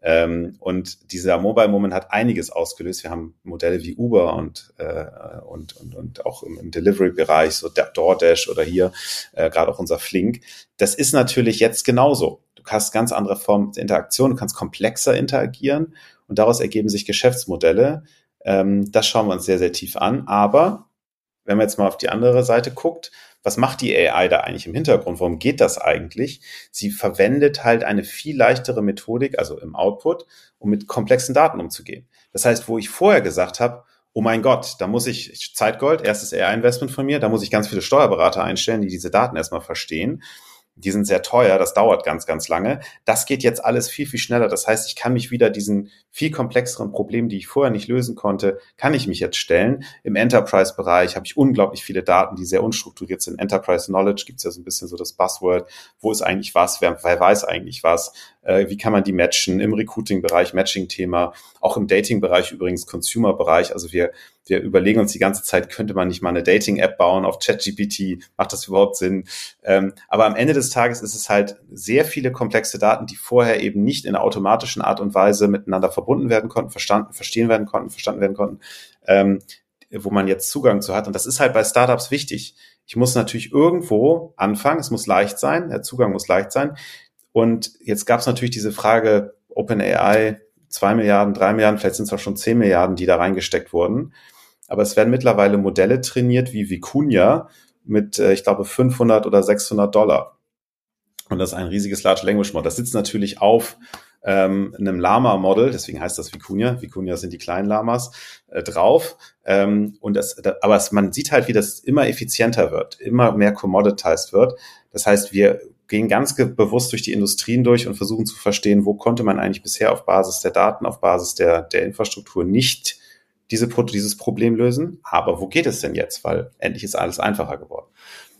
Ähm, und dieser Mobile Moment hat einiges ausgelöst. Wir haben Modelle wie Uber und, äh, und, und, und auch im, im Delivery-Bereich, so DoorDash oder hier, äh, gerade auch unser Flink. Das ist natürlich jetzt genauso. Du hast ganz andere Formen der Interaktion, du kannst komplexer interagieren und daraus ergeben sich Geschäftsmodelle. Ähm, das schauen wir uns sehr, sehr tief an. Aber wenn man jetzt mal auf die andere Seite guckt, was macht die AI da eigentlich im Hintergrund? Worum geht das eigentlich? Sie verwendet halt eine viel leichtere Methodik, also im Output, um mit komplexen Daten umzugehen. Das heißt, wo ich vorher gesagt habe, oh mein Gott, da muss ich Zeitgold, erstes AI-Investment von mir, da muss ich ganz viele Steuerberater einstellen, die diese Daten erstmal verstehen die sind sehr teuer, das dauert ganz, ganz lange. Das geht jetzt alles viel, viel schneller. Das heißt, ich kann mich wieder diesen viel komplexeren Problemen, die ich vorher nicht lösen konnte, kann ich mich jetzt stellen. Im Enterprise-Bereich habe ich unglaublich viele Daten, die sehr unstrukturiert sind. Enterprise Knowledge gibt es ja so ein bisschen so das Buzzword. Wo ist eigentlich was? Wer, wer weiß eigentlich was? Äh, wie kann man die matchen? Im Recruiting-Bereich, Matching-Thema. Auch im Dating-Bereich übrigens, Consumer-Bereich. Also wir wir überlegen uns die ganze Zeit, könnte man nicht mal eine Dating-App bauen auf ChatGPT? Macht das überhaupt Sinn? Ähm, aber am Ende des Tages ist es halt sehr viele komplexe Daten, die vorher eben nicht in automatischen Art und Weise miteinander verbunden werden konnten, verstanden, verstehen werden konnten, verstanden werden konnten, ähm, wo man jetzt Zugang zu hat. Und das ist halt bei Startups wichtig. Ich muss natürlich irgendwo anfangen. Es muss leicht sein. Der Zugang muss leicht sein. Und jetzt gab es natürlich diese Frage OpenAI, zwei Milliarden, drei Milliarden, vielleicht sind es auch schon zehn Milliarden, die da reingesteckt wurden. Aber es werden mittlerweile Modelle trainiert wie Vicuña mit, äh, ich glaube, 500 oder 600 Dollar. Und das ist ein riesiges Large Language Model. Das sitzt natürlich auf ähm, einem Lama-Model, deswegen heißt das Vicuña. Vicuña sind die kleinen Lamas äh, drauf. Ähm, und das, da, aber es, man sieht halt, wie das immer effizienter wird, immer mehr commoditized wird. Das heißt, wir gehen ganz bewusst durch die Industrien durch und versuchen zu verstehen, wo konnte man eigentlich bisher auf Basis der Daten, auf Basis der, der Infrastruktur nicht diese, dieses Problem lösen. Aber wo geht es denn jetzt? Weil endlich ist alles einfacher geworden.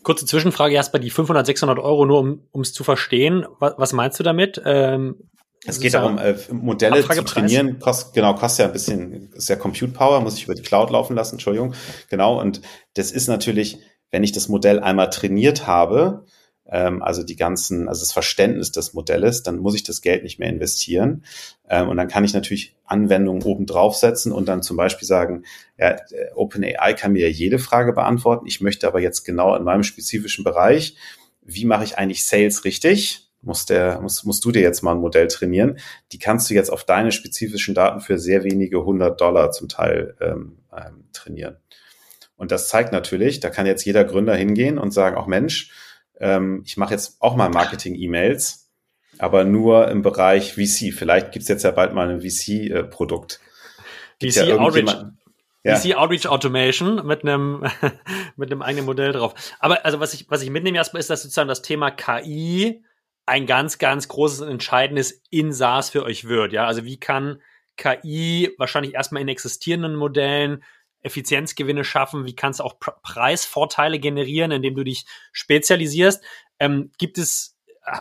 Kurze Zwischenfrage erstmal die 500, 600 Euro nur, um es zu verstehen. Was, was, meinst du damit? Ähm, es geht darum, äh, Modelle zu trainieren. Kost, genau, kostet ja ein bisschen, ist ja Compute Power, muss ich über die Cloud laufen lassen, Entschuldigung. Genau, und das ist natürlich, wenn ich das Modell einmal trainiert habe, also die ganzen, also das Verständnis des Modells, dann muss ich das Geld nicht mehr investieren. Ähm, und dann kann ich natürlich Anwendungen oben draufsetzen und dann zum Beispiel sagen, ja, OpenAI kann mir jede Frage beantworten. Ich möchte aber jetzt genau in meinem spezifischen Bereich, wie mache ich eigentlich Sales richtig? Muss der, musst, musst du dir jetzt mal ein Modell trainieren. Die kannst du jetzt auf deine spezifischen Daten für sehr wenige hundert Dollar zum Teil ähm, ähm, trainieren. Und das zeigt natürlich, da kann jetzt jeder Gründer hingehen und sagen, auch Mensch, ähm, ich mache jetzt auch mal Marketing-E-Mails, aber nur im Bereich VC. Vielleicht gibt's jetzt ja bald mal ein VC-Produkt. VC ja Outreach. Ja. VC Outreach Automation mit einem mit einem eigenen Modell drauf. Aber also was ich was ich mitnehme erstmal ist, dass sozusagen das Thema KI ein ganz ganz großes und entscheidendes in SaaS für euch wird. Ja, also wie kann KI wahrscheinlich erstmal in existierenden Modellen Effizienzgewinne schaffen? Wie kannst du auch Preisvorteile generieren, indem du dich spezialisierst? Ähm, gibt es,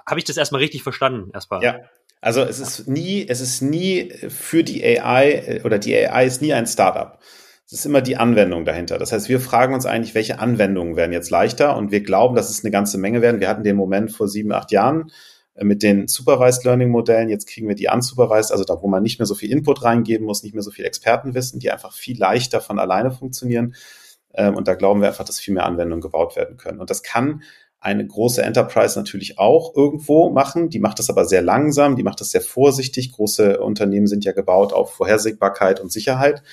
habe ich das erstmal richtig verstanden? Erstmal. Ja. Also es ist nie, es ist nie für die AI äh, oder die AI ist nie ein Startup. Es ist immer die Anwendung dahinter. Das heißt, wir fragen uns eigentlich, welche Anwendungen werden jetzt leichter und wir glauben, dass es eine ganze Menge werden. Wir hatten den Moment vor sieben, acht Jahren, mit den Supervised Learning Modellen. Jetzt kriegen wir die unsupervised, also da, wo man nicht mehr so viel Input reingeben muss, nicht mehr so viel Expertenwissen, die einfach viel leichter von alleine funktionieren. Ähm, und da glauben wir einfach, dass viel mehr Anwendungen gebaut werden können. Und das kann eine große Enterprise natürlich auch irgendwo machen. Die macht das aber sehr langsam, die macht das sehr vorsichtig. Große Unternehmen sind ja gebaut auf Vorhersehbarkeit und Sicherheit.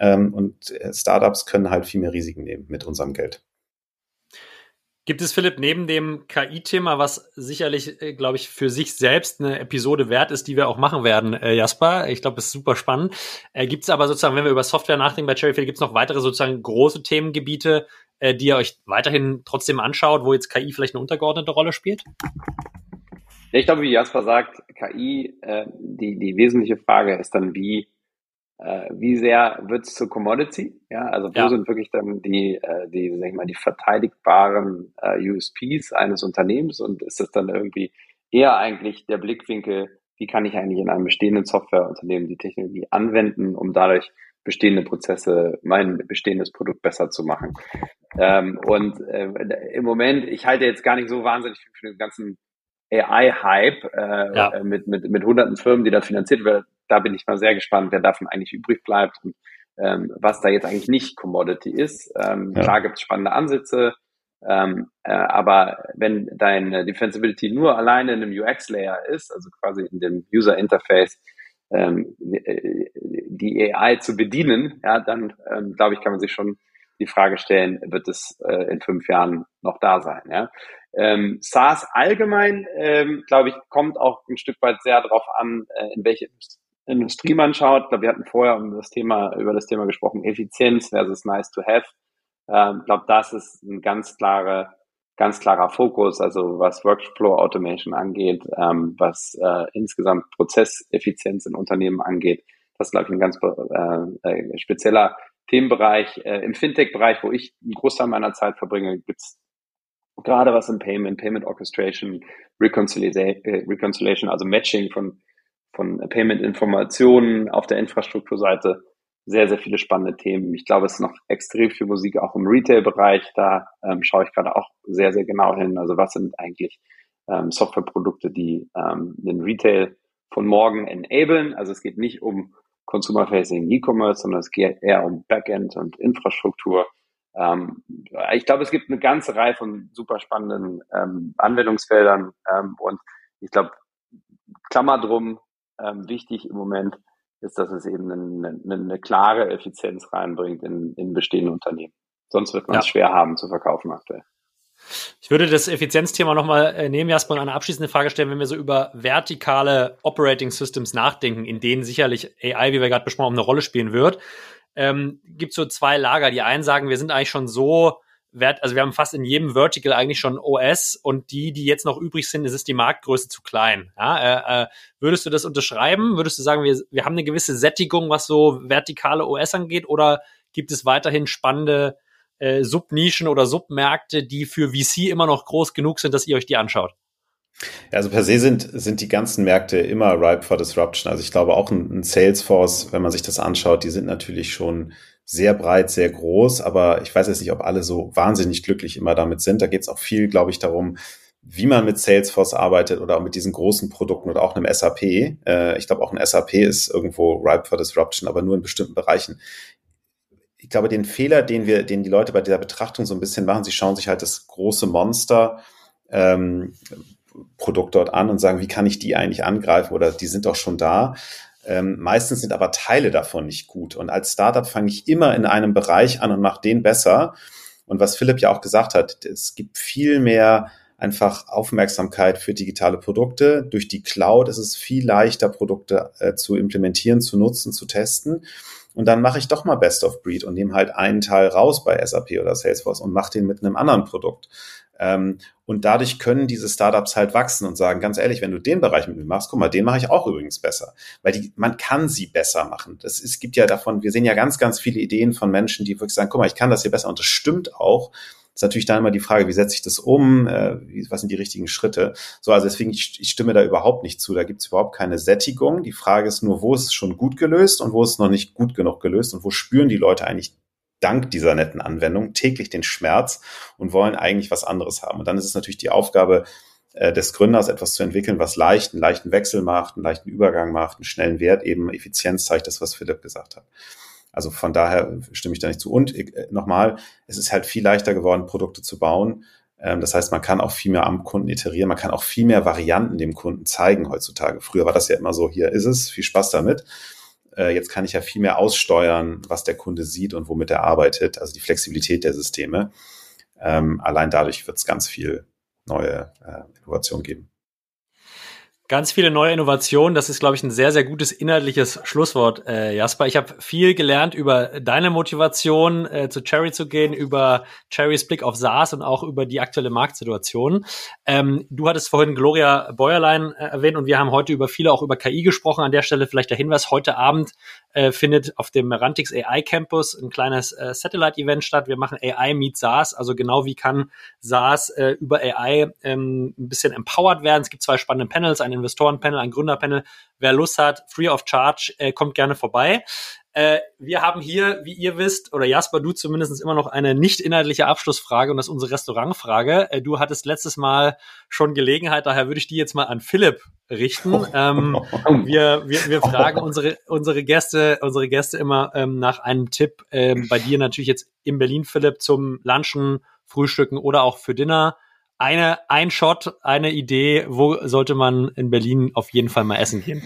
Ähm, und äh, Startups können halt viel mehr Risiken nehmen mit unserem Geld. Gibt es, Philipp, neben dem KI-Thema, was sicherlich, äh, glaube ich, für sich selbst eine Episode wert ist, die wir auch machen werden, äh, Jasper? Ich glaube, es ist super spannend. Äh, gibt es aber sozusagen, wenn wir über Software nachdenken bei Cherryfield, gibt es noch weitere sozusagen große Themengebiete, äh, die ihr euch weiterhin trotzdem anschaut, wo jetzt KI vielleicht eine untergeordnete Rolle spielt? Ich glaube, wie Jasper sagt, KI, äh, die, die wesentliche Frage ist dann, wie äh, wie sehr wird es zur Commodity? Ja, also wo ja. sind wirklich dann die, äh, die, sag ich mal, die verteidigbaren äh, USPs eines Unternehmens und ist das dann irgendwie eher eigentlich der Blickwinkel, wie kann ich eigentlich in einem bestehenden Softwareunternehmen die Technologie anwenden, um dadurch bestehende Prozesse, mein bestehendes Produkt besser zu machen. Ähm, und äh, im Moment, ich halte jetzt gar nicht so wahnsinnig viel für den ganzen AI-Hype äh, ja. mit, mit, mit hunderten Firmen, die da finanziert werden, da bin ich mal sehr gespannt, wer davon eigentlich übrig bleibt und ähm, was da jetzt eigentlich nicht Commodity ist. Ähm, ja. Klar gibt es spannende Ansätze, ähm, äh, aber wenn deine Defensibility nur alleine in einem UX-Layer ist, also quasi in dem User-Interface, ähm, äh, die AI zu bedienen, ja, dann ähm, glaube ich, kann man sich schon die Frage stellen, wird es äh, in fünf Jahren noch da sein? Ja? Ähm, SaaS allgemein, ähm, glaube ich, kommt auch ein Stück weit sehr darauf an, äh, in welche Industrie man schaut. Ich glaube, wir hatten vorher um das Thema, über das Thema gesprochen, Effizienz versus nice to have. Ähm, ich glaube, das ist ein ganz klare, ganz klarer Fokus, also was Workflow Automation angeht, ähm, was äh, insgesamt Prozesseffizienz in Unternehmen angeht. Das ist, glaube ich, ein ganz äh, äh, spezieller Themenbereich. Äh, Im Fintech-Bereich, wo ich einen Großteil meiner Zeit verbringe, gibt's gerade was im Payment, Payment Orchestration, äh, Reconciliation also Matching von von Payment-Informationen auf der Infrastrukturseite sehr, sehr viele spannende Themen. Ich glaube, es ist noch extrem viel Musik auch im Retail-Bereich. Da ähm, schaue ich gerade auch sehr, sehr genau hin. Also was sind eigentlich ähm, Softwareprodukte, die ähm, den Retail von morgen enablen? Also es geht nicht um Consumer-Facing E-Commerce, sondern es geht eher um Backend und Infrastruktur. Ähm, ich glaube, es gibt eine ganze Reihe von super spannenden ähm, Anwendungsfeldern ähm, und ich glaube, Klammer drum, ähm, wichtig im Moment ist, dass es eben eine, eine, eine klare Effizienz reinbringt in, in bestehende Unternehmen. Sonst wird man ja. es schwer haben zu verkaufen aktuell. Ich würde das Effizienzthema nochmal äh, nehmen, Jasper, und eine abschließende Frage stellen, wenn wir so über vertikale Operating Systems nachdenken, in denen sicherlich AI, wie wir gerade besprochen haben, eine Rolle spielen wird. Ähm, gibt so zwei Lager. Die einen sagen, wir sind eigentlich schon so Wert, also wir haben fast in jedem Vertical eigentlich schon OS und die, die jetzt noch übrig sind, ist es die Marktgröße zu klein. Ja, äh, äh, würdest du das unterschreiben? Würdest du sagen, wir, wir haben eine gewisse Sättigung, was so vertikale OS angeht, oder gibt es weiterhin spannende äh, Subnischen oder Submärkte, die für VC immer noch groß genug sind, dass ihr euch die anschaut? Also per se sind, sind die ganzen Märkte immer ripe for disruption. Also ich glaube auch ein, ein Salesforce, wenn man sich das anschaut, die sind natürlich schon sehr breit, sehr groß, aber ich weiß jetzt nicht, ob alle so wahnsinnig glücklich immer damit sind. Da geht es auch viel, glaube ich, darum, wie man mit Salesforce arbeitet oder auch mit diesen großen Produkten oder auch einem SAP. Äh, ich glaube, auch ein SAP ist irgendwo ripe for disruption, aber nur in bestimmten Bereichen. Ich glaube, den Fehler, den wir, den die Leute bei dieser Betrachtung so ein bisschen machen, sie schauen sich halt das große Monster ähm, Produkt dort an und sagen, wie kann ich die eigentlich angreifen oder die sind doch schon da. Ähm, meistens sind aber Teile davon nicht gut. Und als Startup fange ich immer in einem Bereich an und mache den besser. Und was Philipp ja auch gesagt hat, es gibt viel mehr einfach Aufmerksamkeit für digitale Produkte. Durch die Cloud ist es viel leichter, Produkte äh, zu implementieren, zu nutzen, zu testen. Und dann mache ich doch mal Best of Breed und nehme halt einen Teil raus bei SAP oder Salesforce und mache den mit einem anderen Produkt. Ähm, und dadurch können diese Startups halt wachsen und sagen, ganz ehrlich, wenn du den Bereich mit mir machst, guck mal, den mache ich auch übrigens besser. Weil die, man kann sie besser machen. Das, es gibt ja davon, wir sehen ja ganz, ganz viele Ideen von Menschen, die wirklich sagen, guck mal, ich kann das hier besser. Und das stimmt auch. Das ist natürlich dann immer die Frage, wie setze ich das um? Äh, was sind die richtigen Schritte? So, also deswegen, ich, ich stimme da überhaupt nicht zu. Da gibt es überhaupt keine Sättigung. Die Frage ist nur, wo ist es schon gut gelöst und wo ist es noch nicht gut genug gelöst und wo spüren die Leute eigentlich dank dieser netten Anwendung täglich den Schmerz und wollen eigentlich was anderes haben. Und dann ist es natürlich die Aufgabe äh, des Gründers, etwas zu entwickeln, was leicht, einen leichten Wechsel macht, einen leichten Übergang macht, einen schnellen Wert, eben Effizienz zeigt das, was Philipp gesagt hat. Also von daher stimme ich da nicht zu. Und äh, nochmal, es ist halt viel leichter geworden, Produkte zu bauen. Ähm, das heißt, man kann auch viel mehr am Kunden iterieren, man kann auch viel mehr Varianten dem Kunden zeigen heutzutage. Früher war das ja immer so, hier ist es, viel Spaß damit. Äh, jetzt kann ich ja viel mehr aussteuern, was der Kunde sieht und womit er arbeitet, also die Flexibilität der Systeme. Ähm, allein dadurch wird es ganz viel neue äh, Innovation geben. Ganz viele neue Innovationen. Das ist, glaube ich, ein sehr, sehr gutes inhaltliches Schlusswort, äh, Jasper. Ich habe viel gelernt über deine Motivation, äh, zu Cherry zu gehen, über Cherrys Blick auf SaaS und auch über die aktuelle Marktsituation. Ähm, du hattest vorhin Gloria Bäuerlein äh, erwähnt und wir haben heute über viele auch über KI gesprochen. An der Stelle vielleicht der Hinweis, heute Abend äh, findet auf dem Merantix AI Campus ein kleines äh, Satellite-Event statt. Wir machen AI Meet SaaS, also genau wie kann SaaS äh, über AI ähm, ein bisschen empowered werden. Es gibt zwei spannende Panels, ein Investorenpanel, ein Gründerpanel. Wer Lust hat, free of charge, äh, kommt gerne vorbei. Äh, wir haben hier, wie ihr wisst, oder Jasper, du zumindest immer noch eine nicht inhaltliche Abschlussfrage und das ist unsere Restaurantfrage. Äh, du hattest letztes Mal schon Gelegenheit, daher würde ich die jetzt mal an Philipp richten. Ähm, wir, wir, wir fragen unsere, unsere Gäste, unsere Gäste immer ähm, nach einem Tipp. Ähm, bei dir natürlich jetzt in Berlin, Philipp, zum Lunchen, Frühstücken oder auch für Dinner. Eine, ein Shot, eine Idee, wo sollte man in Berlin auf jeden Fall mal essen gehen?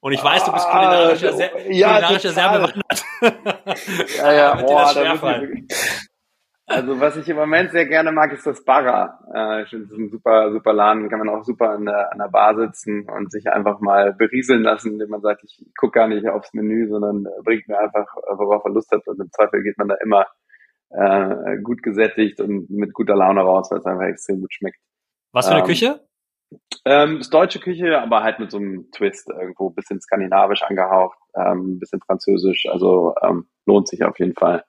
Und ich weiß, du bist kulinarisch ah, sehr, ja, kulinarisch sehr bewandert. Ja, ja, boah, da also was ich im Moment sehr gerne mag, ist das Barra. Äh, ich finde, das ist ein super, super Laden, kann man auch super an der, an der Bar sitzen und sich einfach mal berieseln lassen, indem man sagt, ich gucke gar nicht aufs Menü, sondern bringt mir einfach, worauf er Lust hat. Und im Zweifel geht man da immer äh, gut gesättigt und mit guter Laune raus, weil es einfach extrem gut schmeckt. Was für eine ähm, Küche? Ähm, ist deutsche Küche, aber halt mit so einem Twist irgendwo, bisschen skandinavisch angehaucht, ähm, bisschen französisch, also ähm, lohnt sich auf jeden Fall.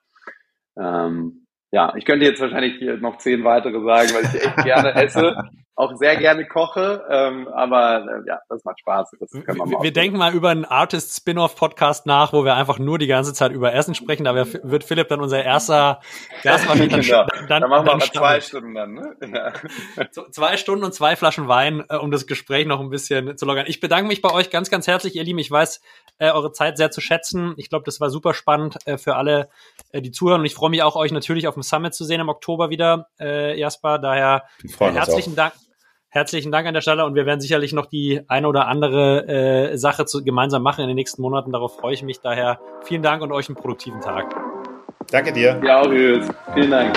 Ähm, ja, ich könnte jetzt wahrscheinlich hier noch zehn weitere sagen, weil ich echt gerne esse auch sehr gerne koche, ähm, aber äh, ja, das macht Spaß. Das können wir, mal wir denken mal über einen Artist-Spin-Off-Podcast nach, wo wir einfach nur die ganze Zeit über Essen sprechen. Da wird Philipp dann unser erster Gast dann, genau. dann, dann machen wir aber zwei Stunden dann, ne? Ja. Zwei Stunden und zwei Flaschen Wein, äh, um das Gespräch noch ein bisschen zu lockern. Ich bedanke mich bei euch ganz, ganz herzlich, ihr Lieben. Ich weiß äh, eure Zeit sehr zu schätzen. Ich glaube, das war super spannend äh, für alle, äh, die zuhören. Und ich freue mich auch, euch natürlich auf dem Summit zu sehen im Oktober wieder, äh, Jasper. Daher äh, herzlichen Dank herzlichen Dank an der Stelle und wir werden sicherlich noch die eine oder andere äh, Sache zu, gemeinsam machen in den nächsten Monaten. Darauf freue ich mich. Daher vielen Dank und euch einen produktiven Tag. Danke dir. Ja, auch Vielen Dank.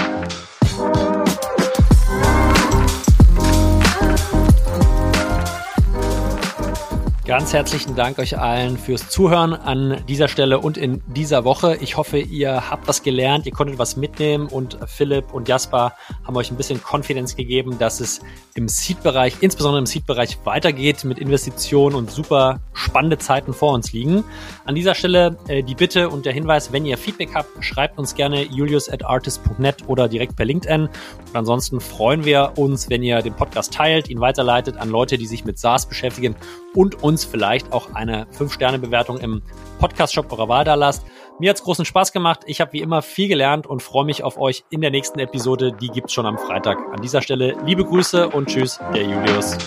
Ganz herzlichen Dank euch allen fürs Zuhören an dieser Stelle und in dieser Woche. Ich hoffe, ihr habt was gelernt, ihr konntet was mitnehmen und Philipp und Jasper haben euch ein bisschen Konfidenz gegeben, dass es im Seed-Bereich, insbesondere im Seed-Bereich weitergeht mit Investitionen und super spannende Zeiten vor uns liegen. An dieser Stelle äh, die Bitte und der Hinweis, wenn ihr Feedback habt, schreibt uns gerne julius at artist.net oder direkt per LinkedIn. Und ansonsten freuen wir uns, wenn ihr den Podcast teilt, ihn weiterleitet an Leute, die sich mit SaaS beschäftigen und uns vielleicht auch eine 5-Sterne-Bewertung im Podcast-Shop eurer Wahl da lasst. Mir hat's großen Spaß gemacht. Ich habe wie immer viel gelernt und freue mich auf euch in der nächsten Episode. Die gibt's schon am Freitag. An dieser Stelle liebe Grüße und tschüss, der Julius.